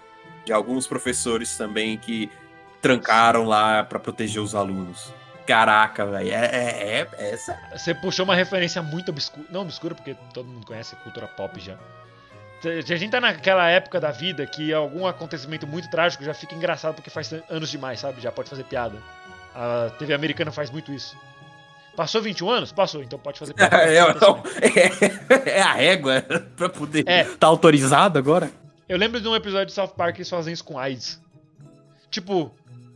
De alguns professores também que trancaram lá pra proteger os alunos. Caraca, velho. É, é, é essa. Você puxou uma referência muito obscura. Não obscura, porque todo mundo conhece cultura pop já. A gente tá naquela época da vida que algum acontecimento muito trágico já fica engraçado porque faz anos demais, sabe? Já pode fazer piada. A TV americana faz muito isso. Passou 21 anos? Passou, então pode fazer piada. É, é, é a régua pra poder É. tá autorizado agora. Eu lembro de um episódio de South Park que eles fazem isso com AIDS. Tipo,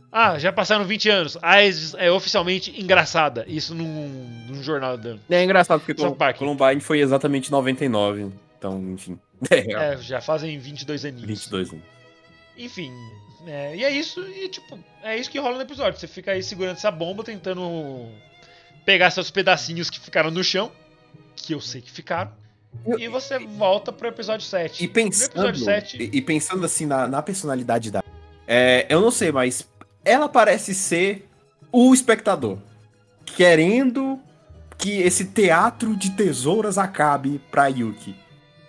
ah, já passaram 20 anos. AIDS é oficialmente engraçada. Isso num, num jornal da. É engraçado porque South Park. Columbine foi exatamente 99. Então, enfim. É, É, já fazem 22 aninhos. 22 anos. Enfim, é, e é isso, e tipo, é isso que rola no episódio. Você fica aí segurando essa bomba, tentando pegar seus pedacinhos que ficaram no chão, que eu sei que ficaram, e você volta pro episódio 7. E pensando, episódio 7, e, e pensando assim na, na personalidade da. É, eu não sei, mas ela parece ser o espectador. Querendo que esse teatro de tesouras acabe pra Yuki.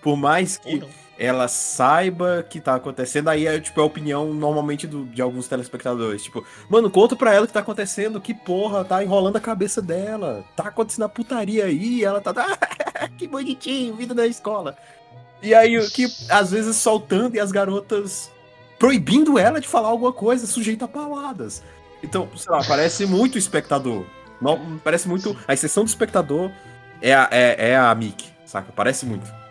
Por mais que ela saiba que tá acontecendo, aí é tipo a opinião normalmente do- de alguns telespectadores. Tipo, mano, conta pra ela o que tá acontecendo, que porra, tá enrolando a cabeça dela. Tá acontecendo a putaria aí, ela tá. que bonitinho, vida da escola. E aí, que às vezes soltando e as garotas proibindo ela de falar alguma coisa sujeita a paladas. Então, sei lá, parece muito espectador. Não, parece muito. A exceção do espectador é a, é, é a Mickey, saca? Parece muito.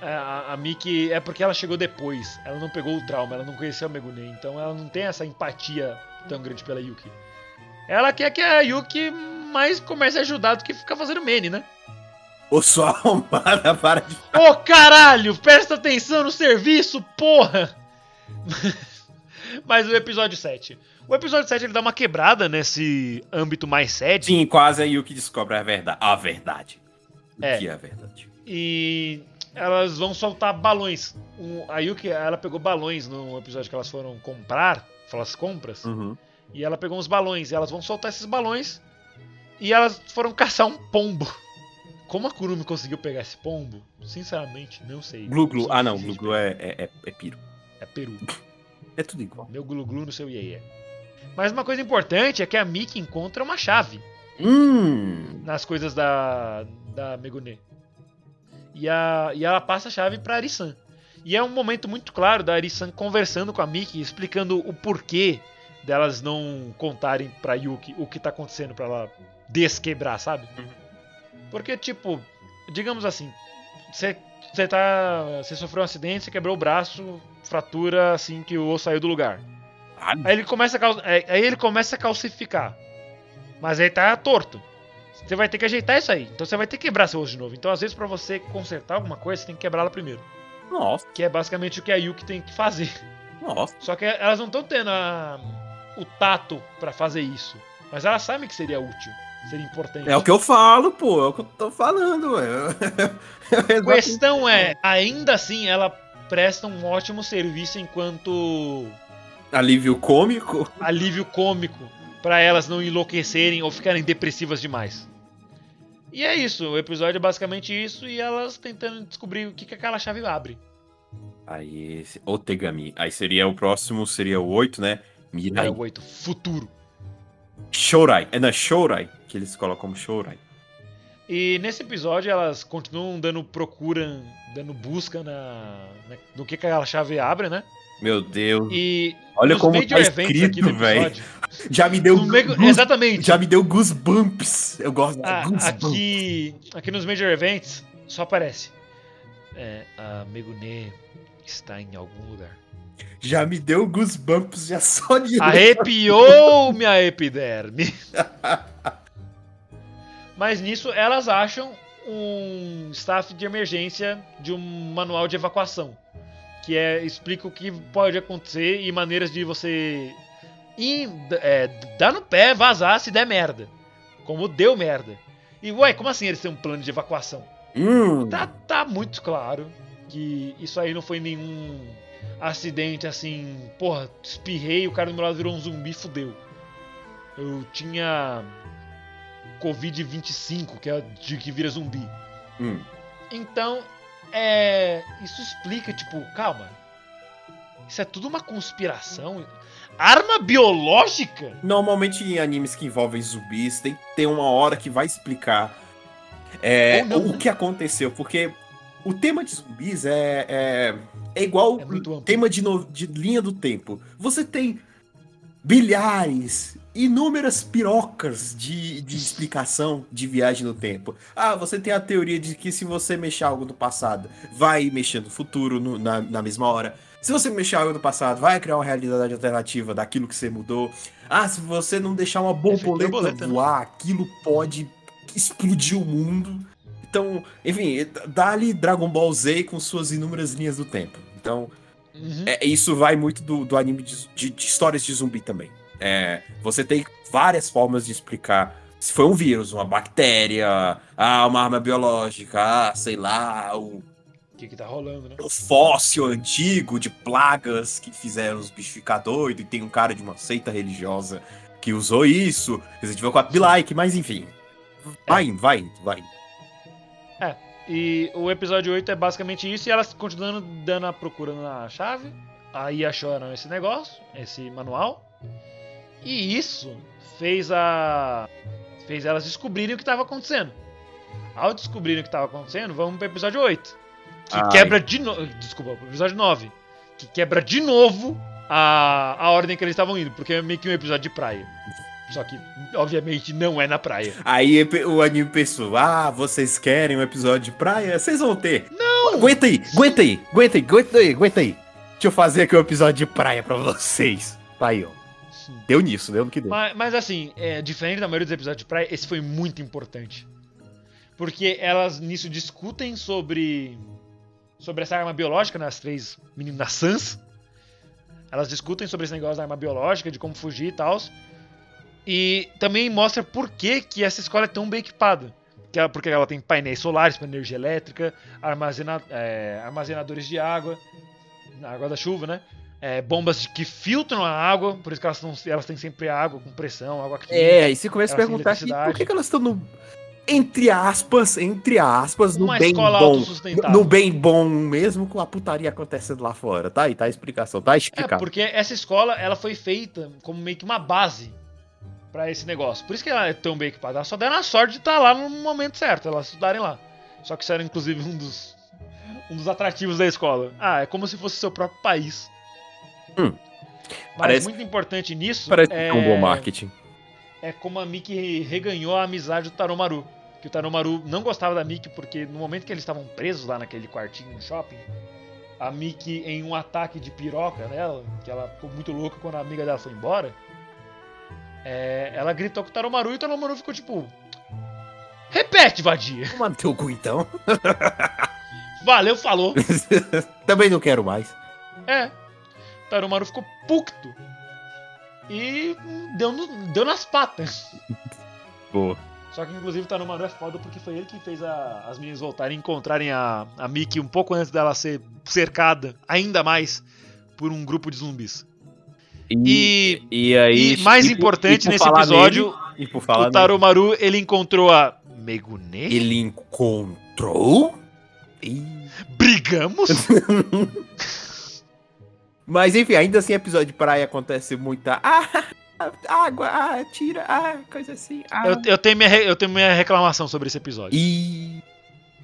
É, a, a Miki é porque ela chegou depois, ela não pegou o trauma, ela não conheceu a Megune, então ela não tem essa empatia tão grande pela Yuki. Ela quer que a Yuki mais comece a ajudar do que ficar fazendo mene, né? Ô, sua arrombada, para de. Ô caralho, presta atenção no serviço, porra! Mas o episódio 7. O episódio 7 ele dá uma quebrada nesse âmbito mais sad. Sim, quase a Yuki descobre a verdade. A verdade. O É. que é a verdade? E elas vão soltar balões. Um- a Yuki, ela pegou balões no episódio que elas foram comprar, as compras, Uhum. e ela pegou uns balões. E elas vão soltar esses balões e elas foram caçar um pombo. Como a Kurumi conseguiu pegar esse pombo? Sinceramente, não sei. Glu Glu. Sou Ah, não, difícil Glu de Glu é, é, é, é piro. É peru. É tudo igual. Meu Glu Glu no seu Iê Mas uma coisa importante é que a Miki encontra uma chave Hum. nas coisas da, da Megune. E, a, e ela passa a chave pra Arisan. E é um momento muito claro da Arisan conversando com a Miki, explicando o porquê delas não contarem pra Yuki o que tá acontecendo pra ela desquebrar, sabe? Porque, tipo, digamos assim, você tá. Você sofreu um acidente, você quebrou o braço, fratura assim que o osso saiu do lugar. Ah, Aí ele começa a, aí aí ele começa a calcificar. Mas aí tá torto. Você vai ter que ajeitar isso aí. Então você vai ter que quebrar seu osso de novo. Então, às vezes, pra você consertar alguma coisa, você tem que quebrá-la primeiro. Nossa, Que é basicamente o que a Yuki tem que fazer. nossa. Só que elas não estão tendo a- o tato pra fazer isso. Mas elas sabem que seria útil. Seria importante. É o que eu falo, pô. É o que eu tô falando, velho. A questão é, ainda assim, ela presta um ótimo serviço enquanto Alívio cômico. alívio cômico pra elas não enlouquecerem ou ficarem depressivas demais. E é isso, o episódio é basicamente isso e elas tentando descobrir o que, que aquela chave abre. Aí, esse. Otegami. Aí seria o próximo, seria o 8, né? Mirai. É o 8, futuro. Shourai. É na Shourai, que eles colocam como Shourai. E nesse episódio elas continuam dando procura, dando busca na, na- no que, que aquela chave abre, né? Meu Deus. E Olha como tá escrito, episódio- Já me deu goose- Exatamente. Já me deu goosebumps. Eu gosto Ah, de goosebumps. aqui, aqui nos Major Events só aparece. É, a Megune está em algum lugar. já me deu goosebumps já só de Arrepiou minha epiderme. Mas nisso elas acham um staff de emergência de um manual de evacuação. Que é, explica o que pode acontecer e maneiras de você ir, é, dar no pé, vazar se der merda. Como deu merda. E ué, como assim eles têm um plano de evacuação? Hum, Tá, tá muito claro que isso aí não foi nenhum acidente assim, porra, espirrei, o cara do meu lado virou um zumbi, fudeu. Eu tinha Covid-25, que é de que vira zumbi. hum. Então, é. Isso explica, tipo, calma. Isso é tudo uma conspiração? Arma biológica? Normalmente em animes que envolvem zumbis, tem que ter uma hora que vai explicar é, o né? que aconteceu. Porque o tema de zumbis é, é, é igual É tema de, no- de linha do tempo. Você tem bilhares, inúmeras pirocas de, de explicação de viagem no tempo. Ah, você tem a teoria de que se você mexer algo no passado, vai mexer no futuro no- na, na mesma hora. Se você mexer algo no passado, vai criar uma realidade alternativa daquilo que você mudou. Ah, se você não deixar uma borboleta, borboleta, né? voar, aquilo pode explodir o mundo. Então, enfim, dá-lhe Dragon Ball Z com suas inúmeras linhas do tempo. Então, Uhum. é, isso vai muito do, do anime de, de- de histórias de zumbi também. É, você tem várias formas de explicar se foi um vírus, uma bactéria, ah, uma arma biológica, ah, sei lá, o, O que que tá rolando, né? o fóssil antigo de plagas que fizeram os bichos ficar doidos, e tem um cara de uma seita religiosa que usou isso, Resident Evil 4 be like, mas enfim. Vai indo, vai indo, vai indo. E o episódio 8 é basicamente isso, e elas continuando dando a procura na chave. Aí acharam esse negócio, esse manual. E isso fez a. fez elas descobrirem o que estava acontecendo. Ao descobrirem o que estava acontecendo, vamos pro episódio 8. Que Ai. quebra de novo. Desculpa, episódio 9. Que quebra de novo a, a ordem que eles estavam indo, porque é meio que um episódio de praia. Só que, obviamente, não é na praia. Aí o anime pensou: ah, vocês querem um episódio de praia? Vocês vão ter. Não! Aguenta aí, aguenta aí, aguenta aí, aguenta aí, aguenta aí. Deixa eu fazer aqui um episódio de praia pra vocês. Tá aí, ó. Deu nisso, deu no que deu. Mas, mas assim, é, diferente da maioria dos episódios de praia, esse foi muito importante. Porque elas nisso discutem sobre. sobre essa arma biológica, né? As três meninas Sans. Elas discutem sobre esse negócio da arma biológica, de como fugir e tal. E também mostra por que, que essa escola é tão bem equipada. Que ela- porque ela tem painéis solares para energia elétrica, armazena, é, armazenadores de água, água da chuva, né? É, bombas de- que filtram a água, por isso que elas, tão- elas têm sempre água com pressão, água quente. É, e você começa a perguntar eletricidade. por que, que elas estão no. Entre aspas, entre aspas, no Uma bem escola bom. No bem bom mesmo, com a putaria acontecendo lá fora. Tá aí, tá a explicação, tá É, explicado. porque essa escola ela foi feita como meio que uma base pra esse negócio. Por isso que ela é tão bem equipada. Ela só deram a sorte de estar lá no momento certo, elas estudarem lá. Só que isso era inclusive um dos, um dos atrativos da escola. Ah, é como se fosse seu próprio país. Hum. Mas Parece- muito importante nisso Parece é, um bom marketing. é como a Miki reganhou a amizade do Taromaru. Que o Taromaru não gostava da Miki porque no momento que eles estavam presos lá naquele quartinho no shopping, a Miki, em um ataque de piroca nela, que ela ficou muito louca quando a amiga dela foi embora, é, ela gritou com o Taromaru e o Taromaru ficou tipo. Repete, vadia. Toma teu cu então. Valeu, falou. Também não quero mais. É. Taromaru ficou pucto. E deu, no- deu nas patas. Boa. Só que inclusive o Taromaru é foda porque foi ele que fez a- as meninas voltarem e encontrarem a, a Miki um pouco antes dela ser cercada, ainda mais, por um grupo de zumbis. E, E aí. e mais e por- importante e por nesse episódio, nele- e o nele, Taromaru ele encontrou a Megune. ele encontrou. Brigamos? Mas enfim, ainda assim, episódio de praia acontece muita. Ah, água, ah, tira, ah, coisa assim. Ah. eu, eu tenho minha, eu tenho minha reclamação sobre esse episódio. E.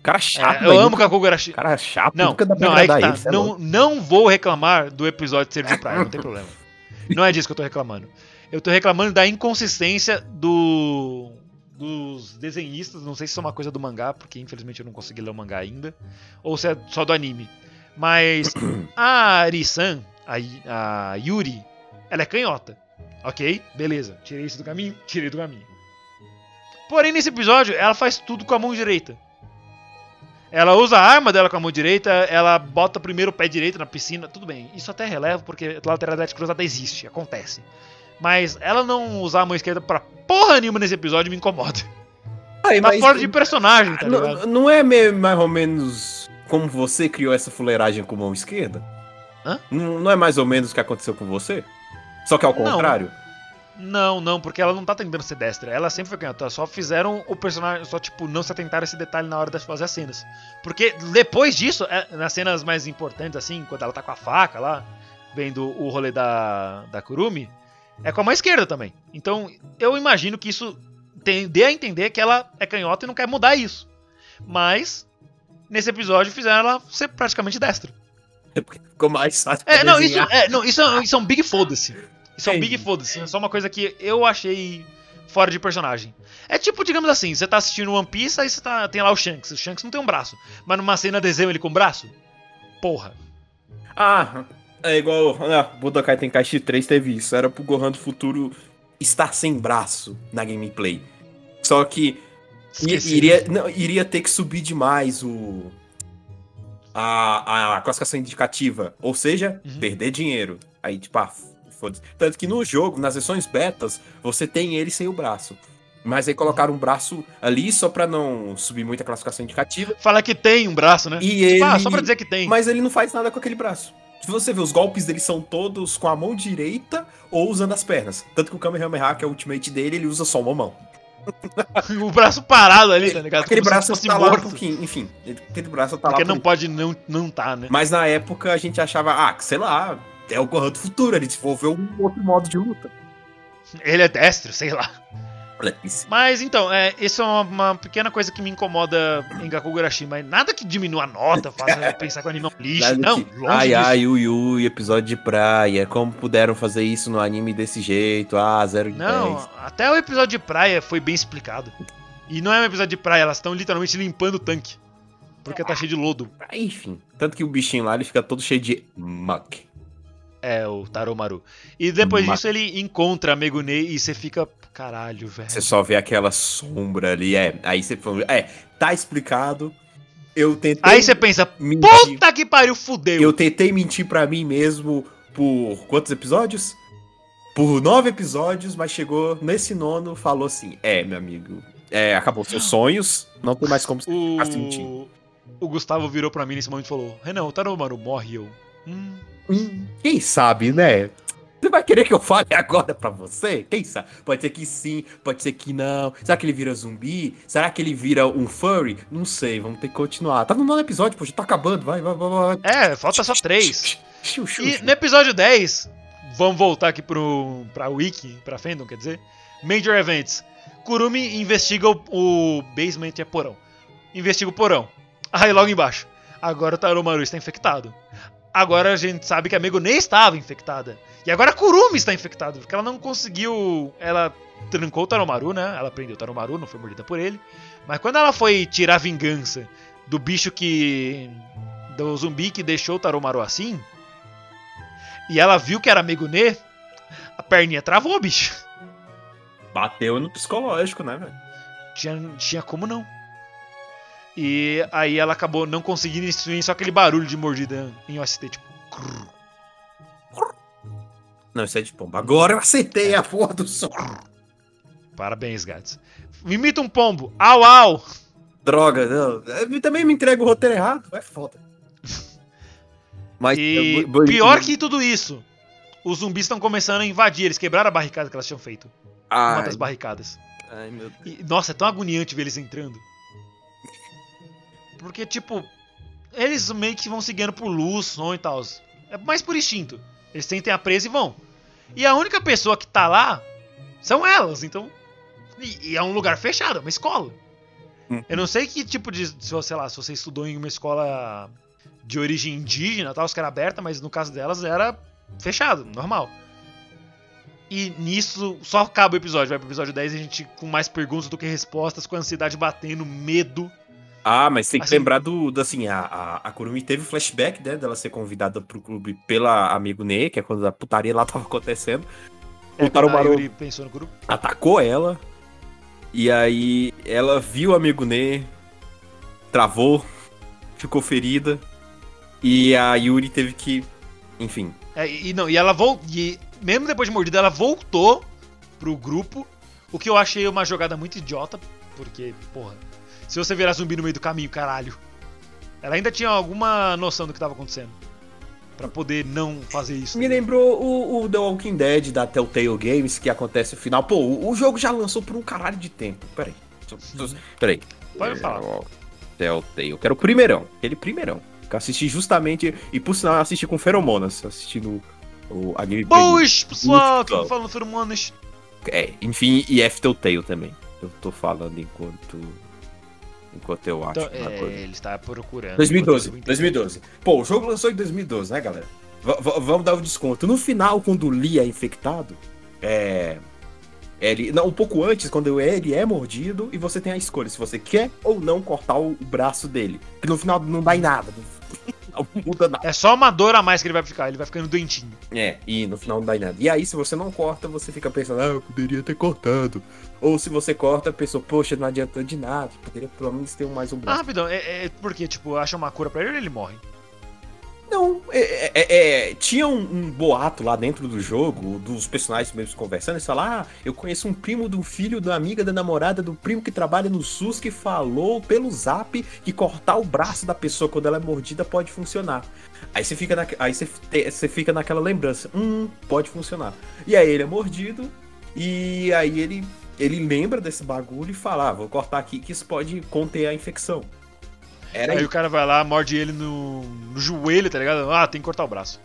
Cara É, chato, eu velho. amo Kakugurashi. Cara chato, Não, nunca dá pra não, aí agradar tá. ele. é não, louco. não vou reclamar do episódio de ser de praia, não tem problema. Não é disso que eu tô reclamando. Eu tô reclamando da inconsistência do dos desenhistas, não sei se isso é uma coisa do mangá, porque infelizmente eu não consegui ler o mangá ainda, ou se é só do anime. Mas a Ari-san, a, a Yuri, ela é canhota. Ok, beleza. Tirei isso do caminho, tirei do caminho. Porém, nesse episódio, ela faz tudo com a mão direita. Ela usa a arma dela com a mão direita, ela bota primeiro o pé direito na piscina, tudo bem. Isso até relevo, porque lateralidade cruzada existe, acontece. Mas ela não usar a mão esquerda pra porra nenhuma nesse episódio me incomoda. Aí, Tá mas- fora de personagem, tá não, ligado? não é meio, mais ou menos como você criou essa fuleiragem com mão esquerda? Hã? Não, não é mais ou menos o que aconteceu com você? Só que ao contrário? Não, não, porque ela não tá tentando ser destra. Ela sempre foi canhota. Só fizeram o personagem. Só, tipo, não se atentaram a esse detalhe na hora de fazer as cenas. Porque depois disso, é, nas cenas mais importantes, assim, quando ela tá com a faca lá, vendo o rolê da, da Kurumi, é com a mão esquerda também. Então, eu imagino que isso tem, dê a entender que ela é canhota e não quer mudar isso. Mas, nesse episódio, fizeram ela ser praticamente destra. Ficou mais fácil É, não, isso é, não, isso é, isso é um big foda-se. Isso é um big foda-se. É só uma coisa que eu achei fora de personagem. É tipo, digamos assim, você tá assistindo One Piece, aí você tá, tem lá o Shanks. O Shanks não tem um braço. Mas numa cena desenho ele com braço? Porra. Ah, é igual. Ah, Budokai Tenkaichi 3 teve isso. Era pro Gohan do futuro estar sem braço na gameplay. Só que Esqueci. iria, não, iria ter que subir demais o. A, a classificação indicativa. Ou seja, Uhum. perder dinheiro. Aí, tipo, ah, foda-se. Tanto que no jogo, nas versões betas, você tem ele sem o braço. Mas aí colocaram um braço ali só pra não subir muito a classificação indicativa. Fala que tem um braço, né? E Tipo, ah, ele- só pra dizer que tem. Mas ele não faz nada com aquele braço. Se você ver, os golpes dele são todos com a mão direita ou usando as pernas. Tanto que o Kamehameha, que é o ultimate dele, ele usa só uma mão. O braço parado ali, tá ligado? Aquele Como braço tá lá um morto. pouquinho. Enfim, ele- aquele braço tá Porque lá. não por- pode não, não tá, né? Mas na época a gente achava, ah, sei lá, é o Gohan do futuro. Ele desenvolveu um outro modo de luta. Ele é destro, sei lá. Mas então, é, isso é uma, uma pequena coisa que me incomoda em Gakugurashi, mas nada que diminua a nota, faça pensar que o anime é um lixo. Nada Não, que- longe Ai, disso. ai, ui, ui, episódio de praia. Como puderam fazer isso no anime desse jeito? Ah, zero de Não, 10. até o episódio de praia foi bem explicado. E não é um episódio de praia, elas estão literalmente limpando o tanque. Porque tá cheio de lodo. Enfim, tanto que o bichinho lá ele fica todo cheio de muck. É, o Taromaru. E depois disso ele encontra a Megune e você fica. Caralho, velho. Você só vê aquela sombra ali, é. Aí você fala, é, tá explicado. Eu tentei Aí você pensa, mentir. puta que pariu, fudeu. Eu tentei mentir pra mim mesmo por quantos episódios? Por nove episódios, mas chegou nesse nono, falou assim: É, meu amigo, é, acabou seus sonhos, não tem mais como O... ficar sentindo. o assim, Gustavo virou pra mim nesse momento e falou: Renan, o Taromaru morre eu. Hum. Hum, quem sabe, né? Você vai querer que eu fale agora pra você? Quem sabe? Pode ser que sim, pode ser que não. Será que ele vira zumbi? Será que ele vira um furry? Não sei, vamos ter que continuar. Tá no nono episódio, já tá acabando. Vai, vai, vai, vai. É, falta só três. E no episódio 10, vamos voltar aqui pro, pra Wiki, pra Fandom, quer dizer? Major Events. Kurumi investiga o, o basement é porão. Investiga o porão. Aí logo embaixo. Agora o Taromaru está infectado. Agora a gente sabe que a Megune estava infectada. E agora a Kurumi está infectada, porque ela não conseguiu. Ela trancou o Taromaru, né? Ela prendeu o Taromaru, não foi mordida por ele. Mas quando ela foi tirar vingança do bicho que. do zumbi que deixou o Taromaru assim. E ela viu que era Megune, a perninha travou, bicho. Bateu no psicológico, né, velho? Tinha, tinha como não. E aí ela acabou não conseguindo instruir só aquele barulho de mordida em OST, tipo. crrr. Não, isso é de pomba. Agora eu acertei a porra do som. Parabéns, gatos. Me imita um pombo. Au, au! Droga, não. Eu também me entrega o roteiro errado. É foda. Mas E é, pior que tudo isso, os zumbis estão começando a invadir. Eles quebraram a barricada que elas tinham feito. Uma Ai, das barricadas. ai, meu Deus. E, nossa, é tão agoniante ver eles entrando. Porque, tipo, eles meio que vão seguindo por luz, som e tal. É mais por instinto. Eles sentem a presa e vão. E a única pessoa que tá lá são elas, então. E, e é um lugar fechado, é uma escola. Hum. Eu não sei que tipo de. Se, você- sei lá, se você estudou em uma escola de origem indígena, tal, que era aberta, mas no caso delas era fechado, normal. E nisso só acaba o episódio. Vai pro episódio 10 e a gente com mais perguntas do que respostas, com a ansiedade batendo, medo. Ah, mas tem que Assim- lembrar do, do, assim, a, a, a Kurumi teve flashback, né, dela ser convidada pro clube pela amigo Ne, que é quando a putaria lá tava acontecendo. O A Tarumaru pensou no grupo. atacou ela, e aí ela viu o amigo Ne, travou, ficou ferida, e a Yuri teve que, enfim, É, e não, e ela voltou. E mesmo depois de mordida, ela voltou pro grupo. O que eu achei uma jogada muito idiota. Porque, porra, se você virar zumbi no meio do caminho, caralho. Ela ainda tinha alguma noção do que tava acontecendo. Pra poder não fazer isso. Me lembrou o, o The Walking Dead da Telltale Games, que acontece no final. Pô, o, o jogo já lançou por um caralho de tempo. Peraí. Tô- tô- Peraí. Pode falar. É, Telltale. Eu quero o primeirão. Aquele primeirão. Que eu assisti justamente. E por sinal, eu assisti com feromonas. Assistindo o, a gameplay. Boas, pessoal! Bom. falando feromonas. É, enfim, e F Telltale também. Eu tô falando enquanto. Enquanto eu acho. Então, uma é, coisa. ele está procurando. 2012, enquanto eu 2012. Pô, o jogo lançou em 2012, né, galera? V- vamos dar o desconto. No final, quando o Lee é infectado, é. Ele, não, um pouco antes, quando ele é mordido, e você tem a escolha se você quer ou não cortar o braço dele. Que no final não dá em nada. Não muda nada. É só uma dor a mais que ele vai ficar, ele vai ficando doentinho. É, e no final não dá em nada. E aí, se você não corta, você fica pensando, ah, eu poderia ter cortado. Ou se você corta, a pessoa, poxa, não adiantou de nada. Poderia pelo menos ter mais um Ah, braço. rapidão, é, é porque, tipo, acha uma cura pra ele ou ele morre? Não, é, é- é- tinha um, um boato lá dentro do jogo, dos personagens mesmo conversando, eles falaram, ah, eu conheço um primo do filho da amiga da namorada do primo que trabalha no SUS que falou pelo zap que cortar o braço da pessoa quando ela é mordida pode funcionar. Aí você fica, na, aí você, você fica naquela lembrança, hum, pode funcionar. E aí ele é mordido, e aí ele, ele lembra desse bagulho e fala, ah, vou cortar aqui que isso pode conter a infecção. Era Aí isso. o cara vai lá, morde ele no, no joelho, tá ligado? Ah, tem que cortar o braço.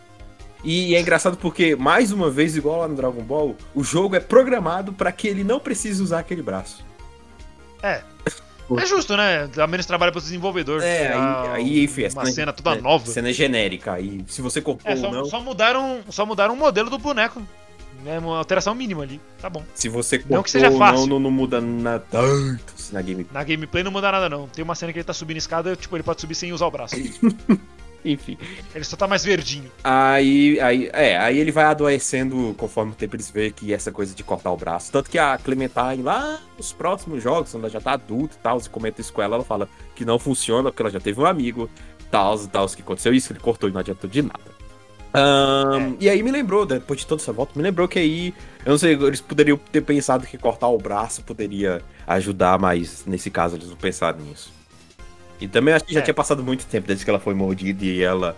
E é engraçado porque, mais uma vez, igual lá no Dragon Ball, o jogo é programado pra que ele não precise usar aquele braço. É. É justo, né? Dá menos trabalho pro desenvolvedor. É, aí, aí enfim, a Uma cena toda é, nova. Cena genérica. E se você cortou É, ou só, não, só mudaram, só mudaram o modelo do boneco. É uma alteração mínima ali. Tá bom. se você cortou não que seja fácil. não, não, muda nada na game. Na gameplay não muda nada, não. Tem uma cena que ele tá subindo escada, tipo, ele pode subir sem usar o braço. Enfim. Ele só tá mais verdinho. Aí, aí, é, aí ele vai adoecendo conforme o tempo eles vê que essa coisa de cortar o braço. Tanto que a Clementine, lá nos próximos jogos, quando ela já tá adulta e tal, e comenta isso com ela, ela fala que não funciona porque ela já teve um amigo, tal, tal, que aconteceu isso, ele cortou e não adiantou de nada. Ahn, E aí me lembrou, depois de toda essa volta, me lembrou que aí, eu não sei, eles poderiam ter pensado que cortar o braço poderia ajudar, mas nesse caso eles não pensaram nisso. E também acho que já É. tinha passado muito tempo desde que ela foi mordida e ela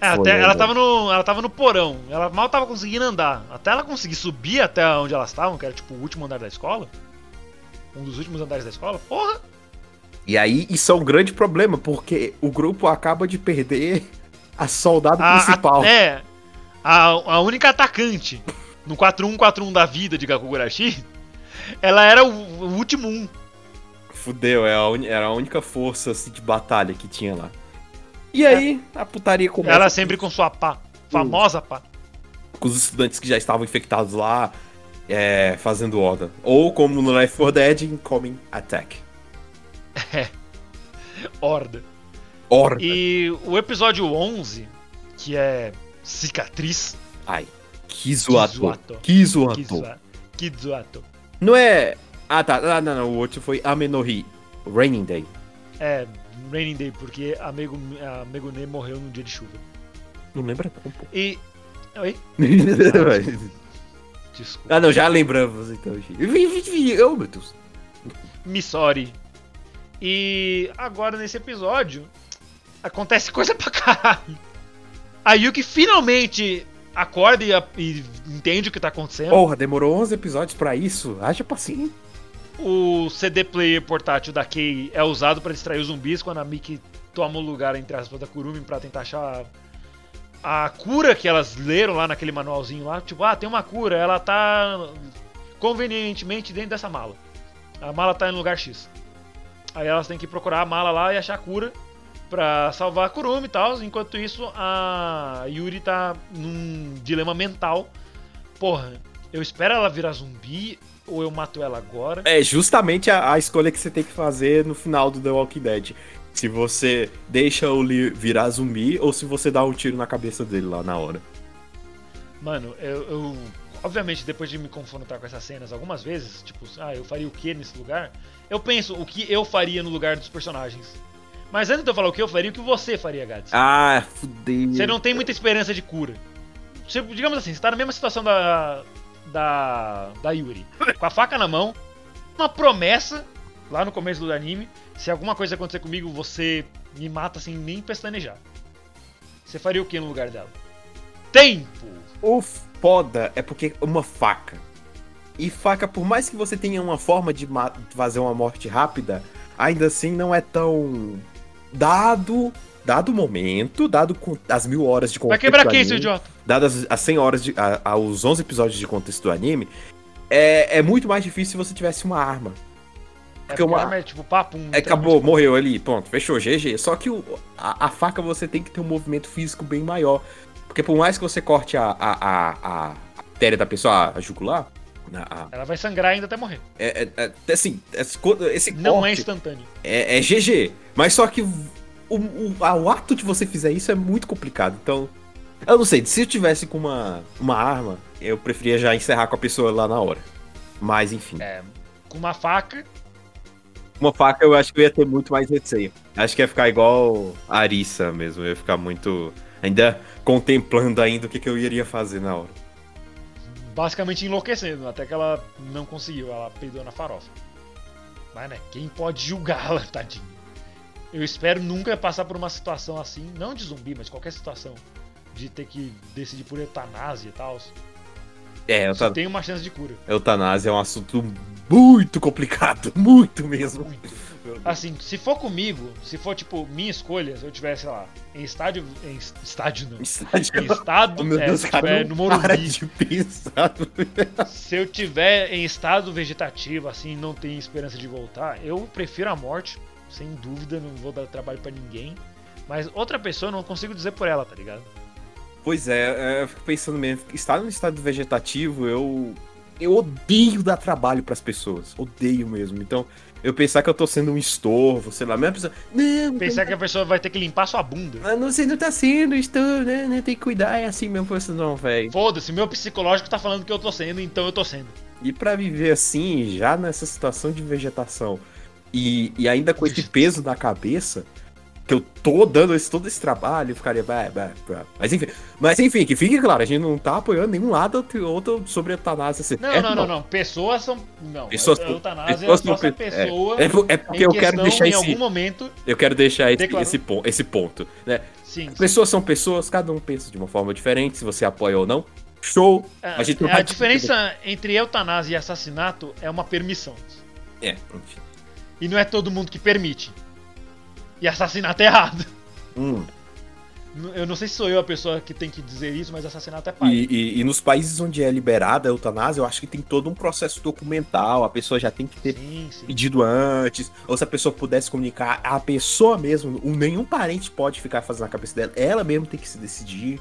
É, até, ela, tava no, ela tava no porão. Ela mal tava conseguindo andar. Até ela conseguir subir até onde elas estavam, que era tipo o último andar da escola. Um dos últimos andares da escola. Porra! E aí, isso é um grande problema, porque o grupo acaba de perder a soldado A, principal. a, é, a, a única atacante no 4-1-4-1 da vida de Gakugurashi, ela era o, o último um. Fudeu, é a uni- era a única força assim, de batalha que tinha lá. E aí, a putaria começa Ela sempre com sua pá. Famosa pá. com os estudantes que já estavam infectados lá, é, fazendo ordem. Ou como no Left 4 Dead, Incoming Attack. Horda. Horda. E o episódio 11, que é Cicatriz. Ai, zoador. Kiza- Kizuato. Não é... Ah, tá. Ah, não, não. O outro foi Amenohi. Raining Day. É, Raining Day, porque a, Megu, a Megune morreu num dia de chuva. Não lembra não, pô. E. Oi? Desculpa. ah, não. Já lembramos, então. gente. Oh, meu Deus. Missori. E agora nesse episódio acontece coisa pra caralho. A Yuki finalmente acorda e, e entende o que tá acontecendo. Porra, demorou 11 episódios pra isso. Haja paciência. O CD player portátil da Kei é usado pra distrair os zumbis quando a Miki toma o lugar entre aspas da Kurumi pra tentar achar a cura que elas leram lá naquele manualzinho lá. Tipo, ah, tem uma cura, ela tá convenientemente dentro dessa mala. A mala tá em lugar X. Aí elas têm que procurar a mala lá e achar a cura pra salvar a Kurumi e tal. Enquanto isso, a Yuri tá num dilema mental. Porra, eu espero ela virar zumbi ou eu mato ela agora? É justamente a, a escolha que você tem que fazer no final do The Walking Dead. Se você deixa o Lee virar zumbi ou se você dá um tiro na cabeça dele lá na hora. Mano, eu, eu- Obviamente, depois de me confrontar com essas cenas algumas vezes, tipo, ah, eu faria o que nesse lugar? Eu penso o que eu faria no lugar dos personagens. Mas antes de eu falar o que eu faria, o que você faria, Gads? Ah, fudeu. Você não tem muita esperança de cura. Você, digamos assim, você tá na mesma situação da. da. da Yuri. Com a faca na mão, uma promessa lá no começo do anime. Se alguma coisa acontecer comigo, você me mata sem nem pestanejar. Você faria o que no lugar dela? Tempo! O foda é porque uma faca. E faca, por mais que você tenha uma forma de fazer uma morte rápida, ainda assim não é tão. Dado. Dado o momento, dado com as mil horas de Vai contexto quebrar quem, seu idiota? dadas as 100 horas, de, a- aos 11 episódios de contexto do anime, é, é muito mais difícil se você tivesse uma arma. É Porque uma- arma é tipo papo. um É, acabou, morreu ali, pronto, fechou, GG. Só que o- a, a faca você tem que ter um movimento físico bem maior. Porque por mais que você corte a, a, a, a artéria da pessoa, a jugular, Ela vai sangrar ainda até morrer. é, é- é- assim, esse, co- esse Não é instantâneo. é, é GG. Mas só que o, o, o ato de você fizer isso é muito complicado. Então, eu não sei, se eu tivesse com uma, uma arma, eu preferia já encerrar com a pessoa lá na hora. Mas enfim. É, com uma faca, Uma faca eu acho que eu ia ter muito mais receio. Acho que ia ficar igual a Arissa mesmo. Eu ia ficar muito. Ainda contemplando ainda o que, que eu iria fazer na hora. Basicamente enlouquecendo, até que ela não conseguiu, ela peidou na farofa. Mas né, quem pode julgá-la, tadinho? Eu espero nunca passar por uma situação assim, não de zumbi, mas qualquer situação, de ter que decidir por eutanásia e tal. É, Só euta- tem uma chance de cura. eutanásia é um assunto muito complicado. Muito mesmo. Muito. Assim, se for comigo, se for tipo minha escolha, se eu tivesse, sei lá, em estádio. Em es- estádio não. Em estado. Oh, meu é, Deus, se cara, tiver no para Morumbi. de pensar. Se eu tiver em estado vegetativo, assim, não tenho esperança de voltar, eu prefiro a morte, sem dúvida, não vou dar trabalho pra ninguém. Mas outra pessoa eu não consigo dizer por ela, tá ligado? Pois é, é, eu fico pensando mesmo, estar no estado vegetativo, eu. Eu odeio dar trabalho pras pessoas. Odeio mesmo. Então, eu pensar que eu tô sendo um estorvo, sei lá, a mesma pessoa. Não, Pensar que a pessoa vai ter que limpar sua bunda. Mas não, você não tá sendo, estou, né? né, Tem que cuidar, é assim mesmo, você não, velho. Foda-se, meu psicológico tá falando que eu tô sendo, então eu tô sendo. E pra viver assim, já nessa situação de vegetação, e, e ainda com esse peso na cabeça, que eu tô dando esse, todo esse trabalho, ficaria. Bah, bah, bah. Mas enfim, mas enfim, que fique claro, a gente não tá apoiando nenhum lado ou outro sobre a eutanásia ser Não, certo, não, não, não. Pessoas são. Não, Pessoas- eutanásia pessoas é só se a não- pessoa. É, é porque eu quero deixar em esse. algum momento. Eu quero deixar esse, Declarou. esse, pon- esse ponto, né? Sim. sim. Pessoas são pessoas, cada um pensa de uma forma diferente, se você apoia ou não. Show! É, a gente não é, vai a diferença entre eutanásia e assassinato é uma permissão. É, enfim. E não é todo mundo que permite. E assassinato é errado. Hum. Eu não sei se sou eu a pessoa que tem que dizer isso, mas assassinato é pai. E, e- e nos países onde é liberada a eutanásia, eu acho que tem todo um processo documental, a pessoa já tem que ter Sim, sim. pedido antes, ou se a pessoa pudesse comunicar, a pessoa mesmo, um- nenhum parente pode ficar fazendo a cabeça dela, ela mesmo tem que se decidir.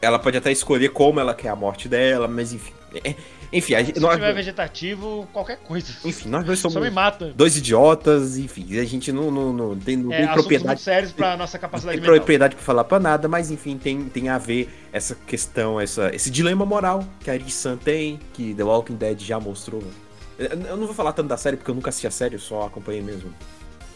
Ela pode até escolher como ela quer a morte dela, mas enfim. é- enfim, a gente, Se nós, tiver vegetativo, qualquer coisa. enfim, nós dois Só somos me mata. dois idiotas, enfim, a gente não, não, não tem, não É, tem propriedade sérios pra nossa capacidade tem mental. propriedade pra falar pra nada, mas enfim, tem, tem a ver essa questão, essa, esse dilema moral que a Eri-san tem, que The Walking Dead já mostrou. Eu eu não vou falar tanto da série porque eu nunca assisti a série, eu só acompanhei mesmo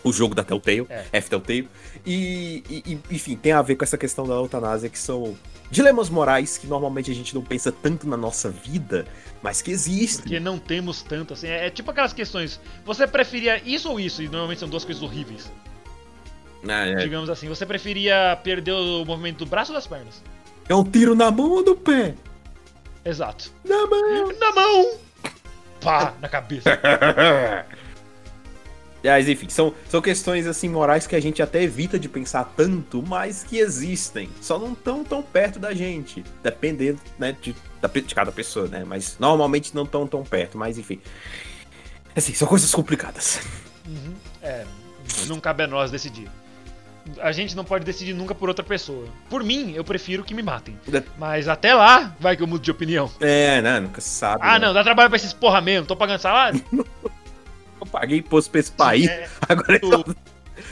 o jogo da Telltale, É. F Telltale. E, e- enfim, tem a ver com essa questão da eutanásia, que são dilemas morais que normalmente a gente não pensa tanto na nossa vida, mas que existem. Porque não temos tanto assim. É, é tipo aquelas questões. Você preferia isso ou isso? E normalmente são duas coisas horríveis. É, é. Digamos assim. Você preferia perder o movimento do braço ou das pernas? É um tiro na mão ou no pé? Exato. Na mão! Na mão! Pá, na cabeça. Mas enfim, são, são questões assim morais que a gente até evita de pensar tanto, mas que existem. Só não tão tão perto da gente. Dependendo, né, de, de cada pessoa, né? Mas normalmente não tão tão perto, mas enfim. Assim, são coisas complicadas. Uhum. É, não cabe a nós decidir. A gente não pode decidir nunca por outra pessoa. Por mim, eu prefiro que me matem. É. Mas até lá, vai que eu mudo de opinião. É, né? Nunca se sabe. Ah, né? não, dá trabalho pra esses porra mesmo, tô pagando salário? Paguei imposto pra esse país. É, Agora tu-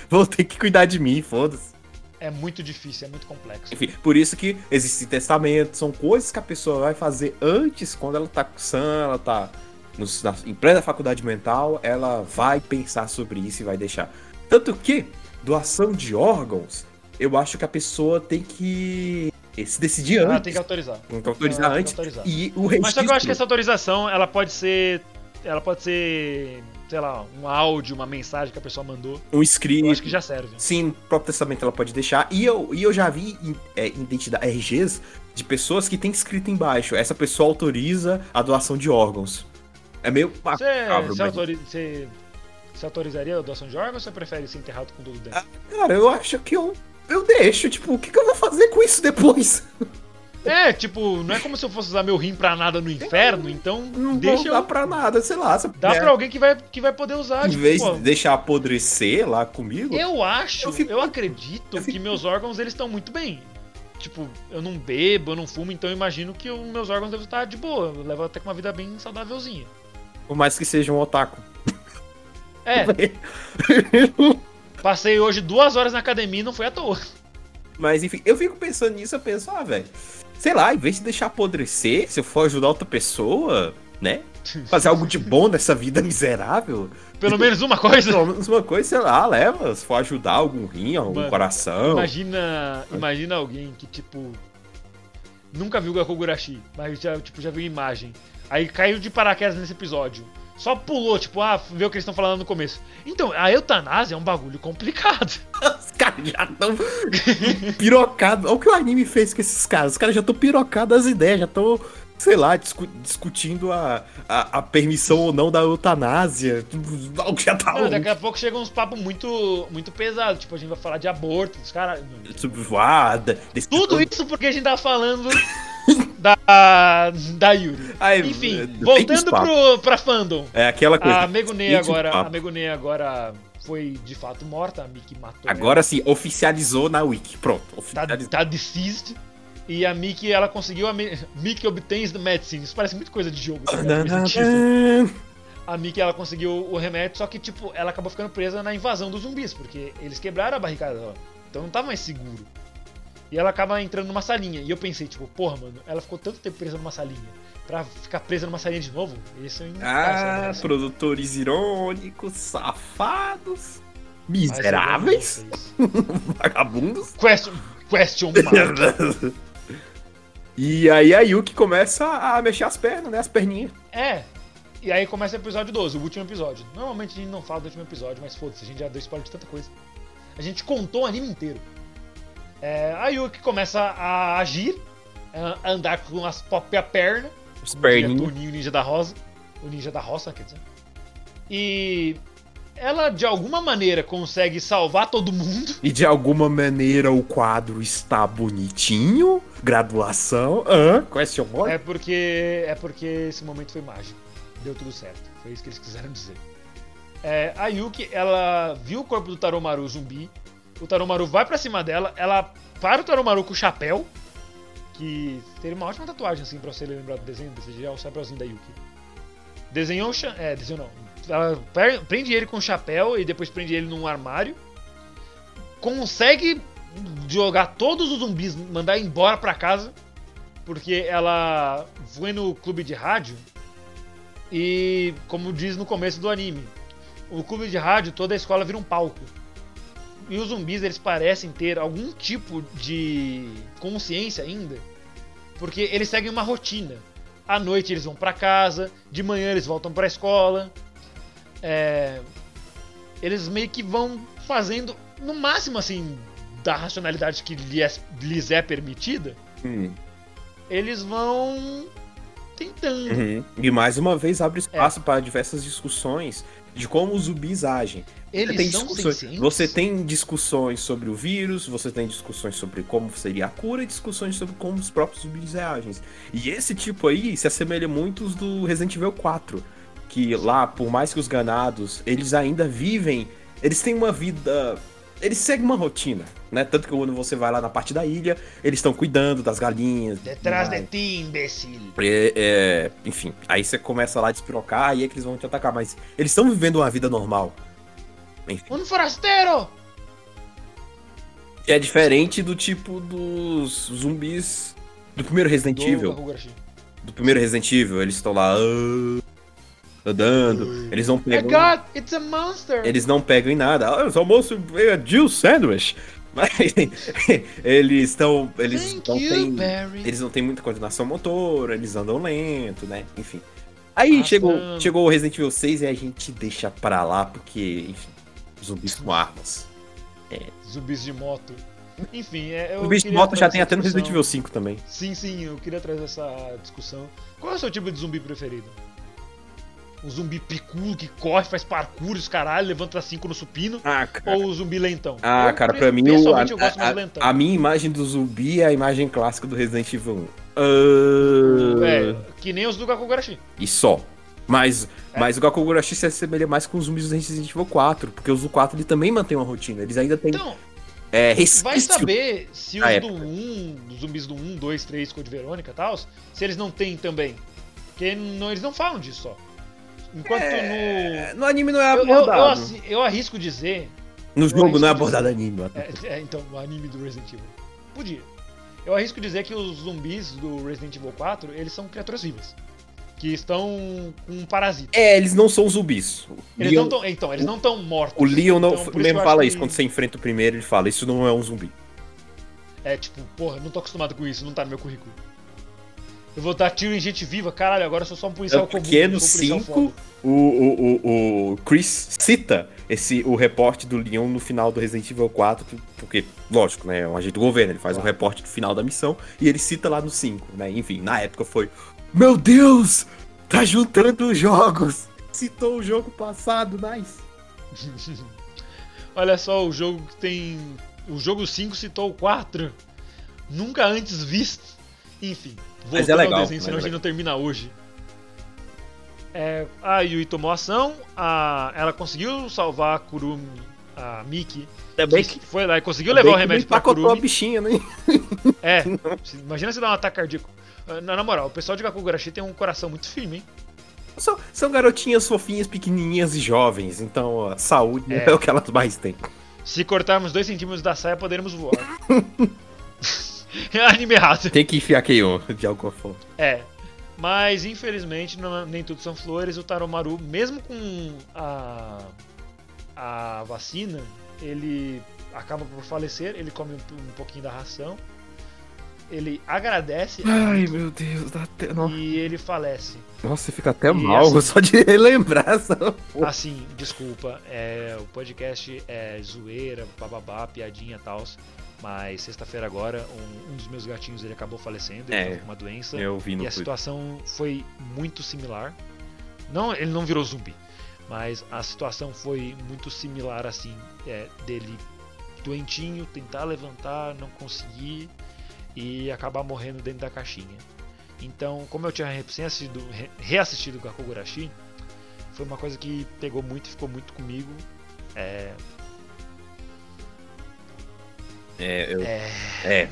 vou ter que cuidar de mim, foda-se. É muito difícil, é muito complexo. Enfim, por isso que existem testamentos, são coisas que a pessoa vai fazer antes, quando ela tá sã, ela tá nos- na, em plena faculdade mental, ela vai pensar sobre isso e vai deixar. Tanto que, doação de órgãos, eu acho que a pessoa tem que se decidir Ela antes. tem que autorizar. Tem que autorizar Ela tem que antes. autorizar. E o Mas registro... só que eu acho que essa autorização, ela pode ser. Ela pode ser. Sei lá, um áudio, uma mensagem que a pessoa mandou. Um script. Eu acho que já serve. Sim, no próprio testamento ela pode deixar. E eu, e eu já vi é, identidade RGs de pessoas que tem escrito embaixo. Essa pessoa autoriza a doação de órgãos. É meio Você, macabro, você, mas- autori- você- você autorizaria a doação de órgãos ou você prefere ser enterrado com tudo dentro? Cara, eu acho que eu, eu deixo. Tipo, o que, que eu vou fazer com isso depois? É, tipo, não é como se eu fosse usar meu rim pra nada no inferno, então Não deixa eu. pra nada, sei lá. se eu Dá puder, pra alguém que vai, que vai poder usar. Em tipo, vez pô, de deixar apodrecer lá comigo. Eu acho, eu, Eu fico- acredito eu fico- que meus órgãos eles estão muito bem. Tipo, eu não bebo, eu não fumo, então eu imagino que os meus órgãos devem estar de boa. Eu levo até com uma vida bem saudávelzinha. Por mais que seja um otaku. É, passei hoje duas horas na academia e não foi à toa. Mas enfim, eu fico pensando nisso, eu penso, ah, velho. Sei lá, em vez de deixar apodrecer, se eu for ajudar outra pessoa, né? Fazer algo de bom nessa vida miserável. Pelo menos uma coisa. Pelo menos uma coisa, sei lá, leva. Se for ajudar algum rim, algum Mano, coração. Imagina, imagina alguém que, tipo, nunca viu Gakugurashi, mas já, tipo, já viu imagem. Aí caiu de paraquedas nesse episódio. Só pulou, tipo, ah, vê o que eles estão falando no começo. Então, a eutanásia é um bagulho complicado. Os caras já estão pirocados. Olha o que o anime fez com esses caras. Os caras já estão pirocados as ideias, já estão, sei lá, discu- discutindo a, a, a permissão ou não da eutanásia. Algo já tá Não, daqui a pouco chegam uns papos muito, muito pesados. Tipo, a gente vai falar de aborto, os caras. Ah, da- desse- Tudo isso porque a gente tá falando da, da Yuri. Ai, Enfim, voltando pro, pra fandom. É aquela coisa. A Megune Tem de agora, a Megune agora foi de fato morta, a Miki matou ela. Agora sim, oficializou na Wiki. Pronto, tá, oficializou. tá deceased. E a Miki, ela conseguiu a Miki obtains the medicine. Isso parece muito coisa de jogo. tá. A Miki, ela conseguiu o remédio, só que, tipo, ela acabou ficando presa na invasão dos zumbis, porque eles quebraram a barricada dela. Então não tava mais seguro. E ela acaba entrando numa salinha. E eu pensei, tipo, porra, mano, ela ficou tanto tempo presa numa salinha. Pra ficar presa numa salinha de novo? Isso é Ah, produtores irônicos, safados, miseráveis, vagabundos. Question, question mark. e aí a Yuki começa a mexer as pernas, né? As perninhas. É. E aí começa o episódio 12, o último episódio. Normalmente a gente não fala do último episódio, mas foda-se, a gente já deu spoiler de tanta coisa. A gente contou o anime inteiro. É, a Yuki começa a agir, a andar com as próprias pernas. Perninhas. Toninho, o ninja da rosa. O ninja da roça, quer dizer. E ela, de alguma maneira, consegue salvar todo mundo. E de alguma maneira o quadro está bonitinho. Graduação. Hã? Question mark? É porque, é porque esse momento foi mágico. Deu tudo certo. Foi isso que eles quiseram dizer. É, a Yuki, ela viu o corpo do Taromaru zumbi. O Taromaru vai pra cima dela. Ela para o Taromaru com o chapéu. Que teria uma ótima tatuagem, assim, pra você lembrar do desenho. Desse é o chapéuzinho da Yuki. Desenhou É, desenhou não. Ela prende ele com o chapéu e depois prende ele num armário. Consegue jogar todos os zumbis, mandar embora pra casa porque ela foi no clube de rádio e, como diz no começo do anime, o clube de rádio, toda a escola vira um palco. E os zumbis, eles parecem ter algum tipo de consciência ainda, porque eles seguem uma rotina. À noite eles vão pra casa, de manhã eles voltam pra escola. É, Eles meio que vão fazendo, no máximo assim, da racionalidade que lhes lhes é permitida, Hum, eles vão tentando. uhum. E mais uma vez abre espaço para diversas discussões de como os zumbis agem. Eles tem discussões. Você tem discussões sobre o vírus, você tem discussões sobre como seria a cura e discussões sobre como os próprios zumbis reagem. E esse tipo aí se assemelha muito aos do Resident Evil 4. Que lá, por mais que os ganados, eles ainda vivem. Eles têm uma vida. Eles seguem uma rotina, né? Tanto que quando você vai lá na parte da ilha, eles estão cuidando das galinhas. Detrás de ti, imbecil. É, é, enfim, aí você começa lá a despirocar, aí é que eles vão te atacar, mas eles estão vivendo uma vida normal. Enfim. Um forasteiro! É diferente do tipo dos zumbis do primeiro Resident Evil. Do primeiro Resident Evil, eles estão lá ah, andando, eles não Oh pegam. God, it's a monster! Eles não pegam em nada. Ah, esse almoço veio a Jill Sandwich. Mas eles estão. Eles Thank não têm. Eles não têm muita coordenação motora, eles andam lento, né? Enfim. Aí chegou, chegou o Resident Evil 6 e a gente deixa pra lá, porque, enfim, zumbis com armas. Zumbis de moto. Enfim, é, O bicho de moto já tem até no Resident. Evil 5 também. Sim, sim, eu queria trazer essa discussão. Qual é o seu tipo de zumbi preferido? Um zumbi picudo que corre, faz parkour, os caralho, levanta cinco no supino? Ah, cara. Ou o zumbi lentão? Ah, Eu, cara, pra mim, o, a, eu gosto a- lentão. a minha imagem do zumbi é a imagem clássica do Resident Evil 1. Ah, É, que nem os do Gakugarashi. E só. Mas, É. mas o Gakugurashi se assemelha mais com os zumbis do Resident Evil 4, porque os do 4 ele também mantém uma rotina. Eles ainda têm Então, é, vai saber se os época. do 1, os zumbis do 1, 2, 3, Code Verônica e tal, se eles não têm também. Porque não, eles não falam disso só. Enquanto É, no anime não é no. Eu, eu, eu, abordado. arrisco dizer no jogo não é dizer- abordado anime. ó. É, é, então, o anime do Resident Evil. Podia. Eu arrisco dizer que os zumbis do Resident Evil 4, eles são criaturas vivas. Que estão com um parasita. É, eles não são zumbis. O Eles Leon, não tão, então, eles não estão mortos. o Leon não, Então, mesmo fala isso. que- Quando você enfrenta o primeiro, ele fala: Isso não é um zumbi. É tipo, porra, não tô acostumado com isso, não tá no meu currículo. Eu vou dar tiro em gente viva, caralho, agora eu sou só um policial comum. Porque no sou um policial 5, foda. o, o, o, o Chris cita esse, o reporte do Leon no final do Resident Evil 4, que- porque, lógico, né, é um agente do governo, ele faz um reporte do final da missão, e ele cita lá no 5, né, enfim, na época foi, meu Deus, tá juntando os jogos, citou o jogo passado, nice. Olha só, o jogo que tem. O jogo 5 citou o 4. Nunca antes visto. Enfim, Mas é legal, ao desenho, senão é a gente não termina hoje. É, a Yui tomou ação, a, ela conseguiu salvar a Kurumi, a Miki. Também que foi lá e conseguiu levar o remédio pra pacotou a Kurumi. bichinha, né? É, imagina se dá um ataque cardíaco. Ah, Na, na moral, o pessoal de Gakugarashi tem um coração muito firme, hein? São, são garotinhas fofinhas, pequenininhas e jovens, então ó, saúde é. É. o que elas mais têm. Se cortarmos 2 centímetros da saia, poderemos voar. é anime errado. Tem que enfiar Keion de alguma forma. É. Mas infelizmente não- nem tudo são flores. O Taromaru, mesmo com a, a vacina, ele acaba por falecer. Ele come um, um pouquinho da ração. Ele agradece Ai, meu Deus, dá até... Nossa, e ele falece. você fica até E mal assim- só de relembrar essa porra. Assim, desculpa, é, o podcast é zoeira, bababá, piadinha e tal. Mas sexta-feira agora, um, um dos meus gatinhos ele acabou falecendo, ele É, uma doença. Eu vi no E a situação foi muito similar. Não, ele não virou zumbi, mas a situação foi muito similar assim, é, dele doentinho, tentar levantar, não conseguir e acabar morrendo dentro da caixinha. Então, como eu tinha reassistido o Gakugurashi, foi uma coisa que pegou muito e ficou muito comigo. É, É, eu- é, é,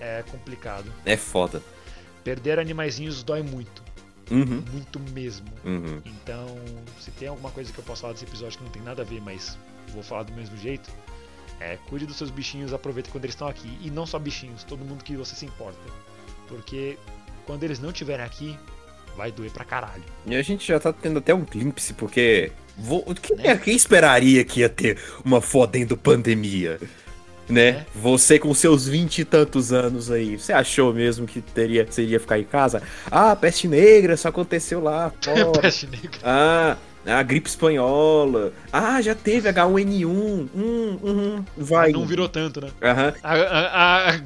é complicado. é foda. Perder animaizinhos dói muito, Uhum, muito mesmo. uhum. Então, se tem alguma coisa que eu posso falar desse episódio que não tem nada a ver, mas vou falar do mesmo jeito, é cuide dos seus bichinhos, aproveite quando eles estão aqui. E não só bichinhos, todo mundo que você se importa. Porque quando eles não estiverem aqui, vai doer pra caralho. E a gente já tá tendo até um glimpse, porque. Vou, quem, Né? quem esperaria que ia ter uma fodendo pandemia? Né? É. Você com seus vinte e tantos anos aí, você achou mesmo que teria, iria ficar em casa? Ah, peste negra, só aconteceu lá. Peste negra. Ah, a gripe espanhola. Ah, já teve H1N1. Hum, hum, vai. Não virou tanto, né? Aham. A, a, a,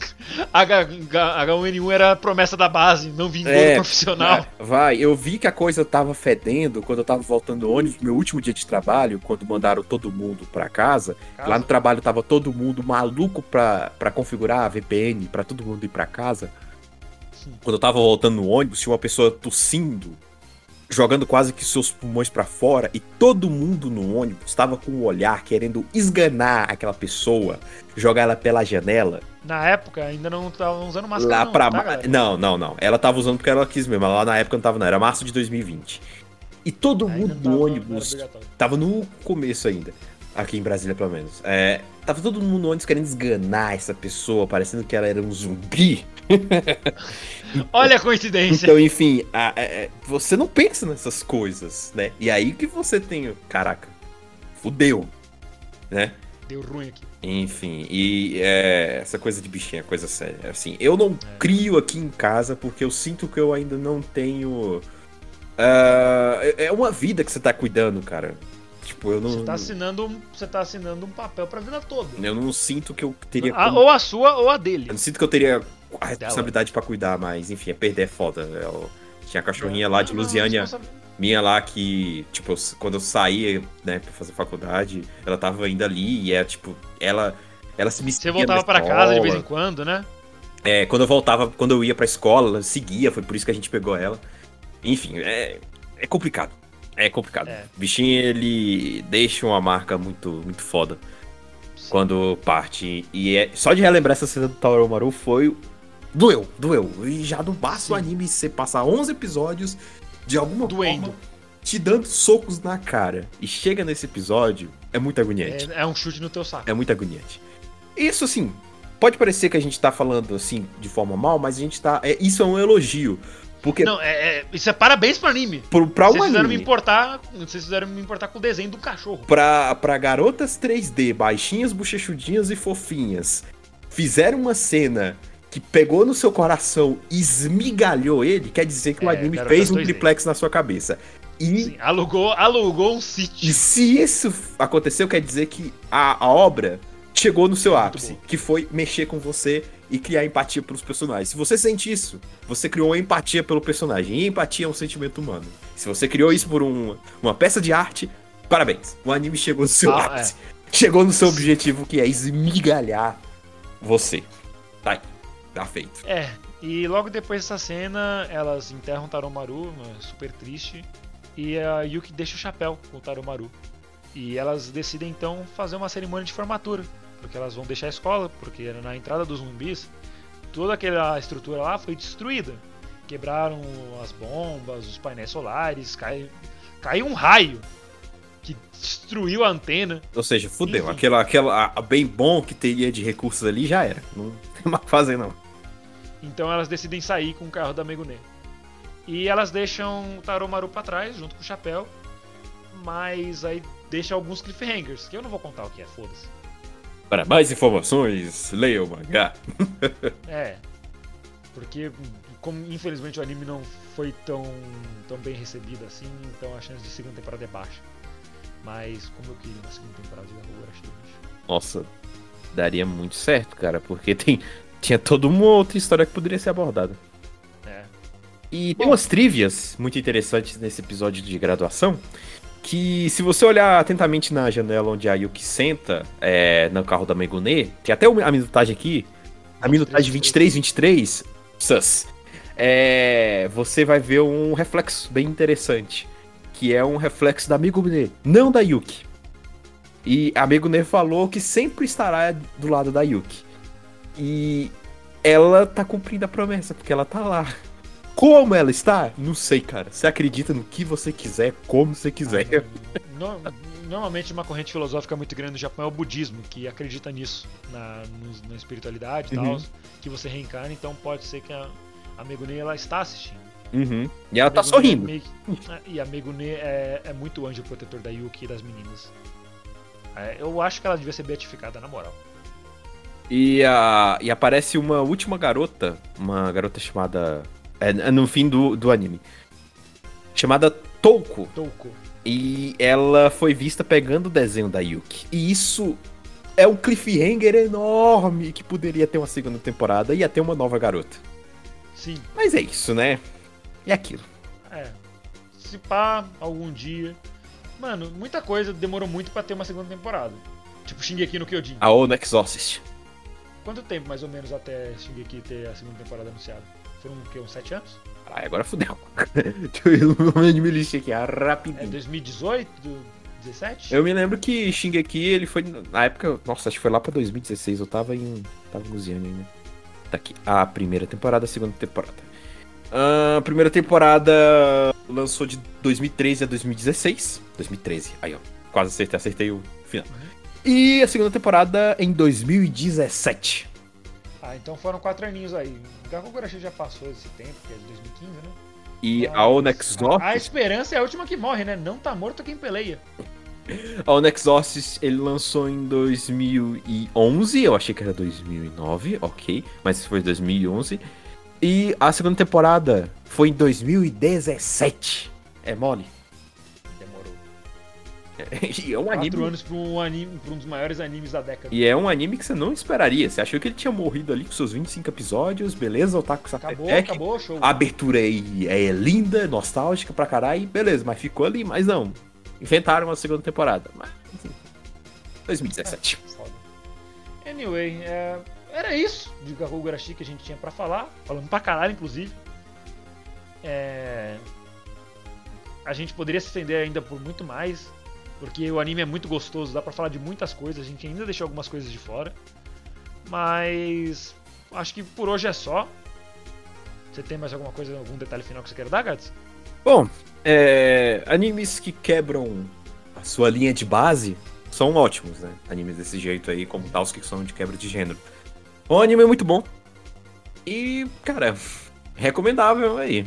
a H, H1N1 era a promessa da base, não vingou É, profissional. Vai, eu vi que a coisa tava fedendo quando eu tava voltando do ônibus, meu último dia de trabalho, quando mandaram todo mundo pra casa. Lá no trabalho tava todo mundo maluco pra, pra configurar a VPN, pra todo mundo ir pra casa. Quando eu tava voltando no ônibus, tinha uma pessoa tossindo, jogando quase que seus pulmões pra fora, e todo mundo no ônibus estava com o olhar querendo esganar aquela pessoa, jogar ela pela janela. Na época ainda não estavam usando máscara. Lá não, pra. tá, não, não, não. Ela tava usando porque ela quis mesmo. Lá na época não tava, não. Era março de 2020. E todo Ainda mundo no tava- ônibus tava no começo ainda. Aqui em Brasília pelo menos. É, tava todo mundo antes querendo esganar essa pessoa, parecendo que ela era um zumbi. Olha a coincidência. Então, enfim, a- é- é, você não pensa nessas coisas, né? E aí que você tem. Caraca, fudeu, né? Deu ruim aqui. Enfim, e é, essa coisa de bichinho é coisa séria. Assim, eu não É. crio aqui em casa porque eu sinto que eu ainda não tenho. é é uma vida que você tá cuidando, cara. Tipo, eu não. Você tá assinando, um- você tá assinando um papel pra vida toda. Eu não sinto que eu teria. A- como- ou a sua ou a dele. Eu não sinto que eu teria a responsabilidade pra cuidar, mas enfim, é perder é foda. Eu tinha a cachorrinha lá de Não, não, Lusiânia. minha lá que, tipo, eu- quando eu saía, né, pra fazer faculdade, ela tava ainda ali e é, tipo, ela, ela se me Você voltava na pra casa de vez em quando, né? É, quando eu voltava, quando eu ia pra escola, ela seguia, foi por isso que a gente pegou ela. Enfim, é, é complicado. É complicado. É. O bichinho, ele deixa uma marca muito, muito foda quando parte. E é, só de relembrar essa cena do Taoromaru foi. Doeu, doeu. E já não basta o anime você passar 11 episódios de alguma Doendo. forma te dando socos na cara. E chega nesse episódio, é muito agoniante. É, é um chute no teu saco. É muito agoniante. Isso, assim, pode parecer que a gente tá falando, assim, de forma mal, mas a gente tá... É, isso é um elogio. Porque Não, é, é- isso é parabéns pro anime. pro, pra Vocês um fizeram me anime, importar. Vocês fizeram me importar com o desenho do cachorro. pra, pra garotas 3D, baixinhas, bochechudinhas e fofinhas, fizeram uma cena que pegou no seu coração e esmigalhou ele, quer dizer que o É, anime fez um 2D. triplex na sua cabeça. E Sim, alugou, alugou um E sítio. se isso aconteceu, quer dizer que a, a obra chegou no seu ápice, que foi mexer com você e criar empatia pelos personagens. Se você sente isso, você criou empatia pelo personagem. E empatia é um sentimento humano. Se você criou isso por um- uma peça de arte, parabéns. O anime chegou no seu Ah, ápice. Chegou no seu objetivo, que é esmigalhar você. Tá aí. Tá feito. É, e logo depois dessa cena, elas enterram o Taromaru, né, super triste, e a Yuki deixa o chapéu com o Taromaru. E elas decidem então fazer uma cerimônia de formatura, porque elas vão deixar a escola, porque na entrada dos zumbis, toda aquela estrutura lá foi destruída. Quebraram as bombas, os painéis solares, cai, caiu um raio que destruiu a antena. Ou seja, fudeu. Enfim. Aquela, aquela a bem bom que teria de recursos ali já era. Não tem mais fazer, não. Então elas decidem sair com o carro da Megune. E elas deixam o Taromaru pra trás, junto com o chapéu. Mas aí deixa alguns cliffhangers, que eu não vou contar o que é, foda-se. Para mais informações, leia o mangá. É. Porque, como infelizmente o anime não foi tão, tão bem recebido assim, então a chance de segunda temporada é baixa. Mas como eu queria uma segunda temporada de Gahogurashi bicho. Nossa, daria muito certo, cara, porque tem tinha toda uma outra história que poderia ser abordada. É. E tem umas trivias muito interessantes nesse episódio de graduação. Que se você olhar atentamente na janela onde a Yuki senta, é, no carro da Megune, que até a minutagem aqui, a minutagem 23, 23, sus, é, você vai ver um reflexo bem interessante. Que é um reflexo da Megune, não da Yuki. E a Megune falou que sempre estará do lado da Yuki. E ela tá cumprindo a promessa, porque ela tá lá. Como ela está? Não sei, cara. Você acredita no que você quiser, como você quiser. No- normalmente uma corrente filosófica muito grande no Japão é o budismo, que acredita nisso, na, na espiritualidade e Uhum. tal, que você reencarna, então pode ser que a, a Megune ela está assistindo. Uhum. E ela A tá Megune é sorrindo. meio é, e a Megune é, é muito anjo protetor da Yuki e das meninas. É, eu acho que ela devia ser beatificada, na moral. E, a, e aparece uma última garota, uma garota chamada. É, no fim do, do anime. Chamada Touko. Touko. E ela foi vista pegando o desenho da Yuki. E isso é um cliffhanger enorme que poderia ter uma segunda temporada e ia ter uma nova garota. Sim, Mas é isso, né? É aquilo. é. Se pá, algum dia. Mano, muita coisa demorou muito pra ter uma segunda temporada. Tipo Shingeki no Kyojin. A Ono Exorcist. Quanto tempo mais ou menos até Shingeki ter a segunda temporada anunciada? Foram o quê? Uns 7 anos? Ai, agora fudeu. Deixa eu ir no anime list aqui, ah, É rapidinho. 2018? 17? Eu me lembro que Shingeki, ele foi na época, nossa, acho que foi lá pra 2016, eu tava em, tava em Lusiana ainda. Tá aqui, a primeira temporada, a segunda temporada. Ah, A primeira temporada lançou de 2013 a 2016. 2013, aí ó, quase acertei, acertei o final. E a segunda temporada em 2017. Ah, então foram quatro aninhos aí. Gakugurashi já passou esse tempo, que é de 2015, né? E Mas a Onyx A, a Office, esperança é a última que morre, né? Não tá morto quem peleia. a Office, ele lançou em 2011, eu achei que era 2009, ok, mas foi 2011. E a segunda temporada foi em 2017. É mole. E é um Quatro anime. anos pra um, anime, um dos maiores animes da década. E é um anime que você não esperaria. Você achou que ele tinha morrido ali com seus 25 episódios, beleza? O Taco Acabou, acabou, show. A abertura é, é linda, nostálgica pra caralho, beleza, mas ficou ali, mas não. Inventaram uma segunda temporada. Mas, enfim. 2017. Foda. Anyway, é, era isso de Gakugurashi que a gente tinha pra falar. Falando pra caralho, inclusive. É, A gente poderia se estender ainda por muito mais. Porque o anime é muito gostoso, dá pra falar de muitas coisas. A gente ainda deixou algumas coisas de fora. Mas. Acho que por hoje é só. Você tem mais alguma coisa, algum detalhe final que você quer dar, Gats? Bom, é, animes que quebram a sua linha de base são ótimos, né? Animes desse jeito aí, como tal, os que são de quebra de gênero. Um anime muito bom. E, cara, recomendável aí.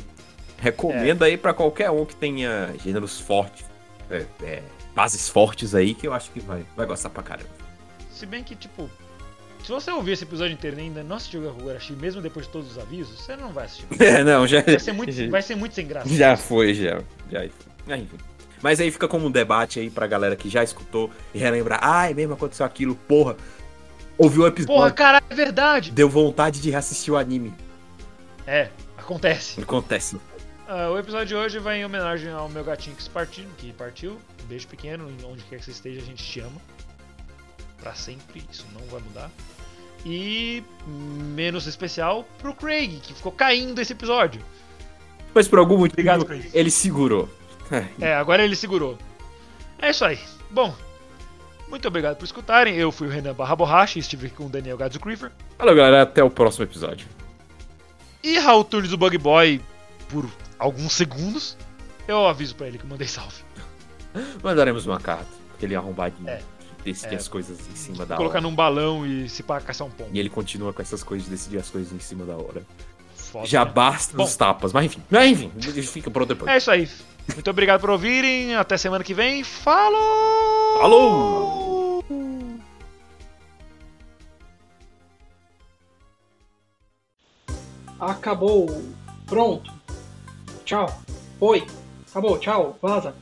Recomendo aí pra qualquer um que tenha gêneros fortes, é, é, bases fortes aí, que eu acho que vai, vai gostar pra caramba. Se bem que, tipo, se você ouvir esse episódio inteiro e ainda não assistiu Gakugurashi, mesmo depois de todos os avisos, você não vai assistir. É, não, já, Vai ser muito, vai ser muito sem graça. já foi, já. já ah, enfim. Mas aí fica como um debate aí pra galera que já escutou e relembrar. Ai, mesmo aconteceu aquilo, porra. Ouviu o episódio, Porra, caralho, é verdade! deu vontade de reassistir o anime. É, acontece. Acontece. Ah, o episódio de hoje vai em homenagem ao meu gatinho que se partiu, que partiu. Um beijo pequeno, onde quer que você esteja, a gente te ama. Pra sempre, isso não vai mudar. E menos especial pro Craig, que ficou caindo esse episódio. Mas por algum motivo, Obrigado, Craig. ele segurou. É, agora ele segurou. É isso aí. Bom, muito obrigado por escutarem. Eu fui o Renan Barra Borracha e estive aqui com o Daniel Gadzo Creeper. Falou, galera. Até o próximo episódio. E Raul Tunes do Bug Boy por alguns segundos. Eu aviso pra ele que eu mandei salve. Mandaremos uma carta. Aquele arrombadinho É. que decide É. as coisas em cima da Colocar hora. num balão e se pá, caçar um pombo. E ele continua com essas coisas de decidir as coisas em cima da hora. Foda, Já né? basta Bom. os tapas. Mas enfim. Mas enfim. Fica pronto depois. É isso aí. Muito obrigado por ouvirem. Até semana que vem. Falou! Falou! Acabou. Pronto. Tchau. Foi. Acabou. Tchau. Vaza.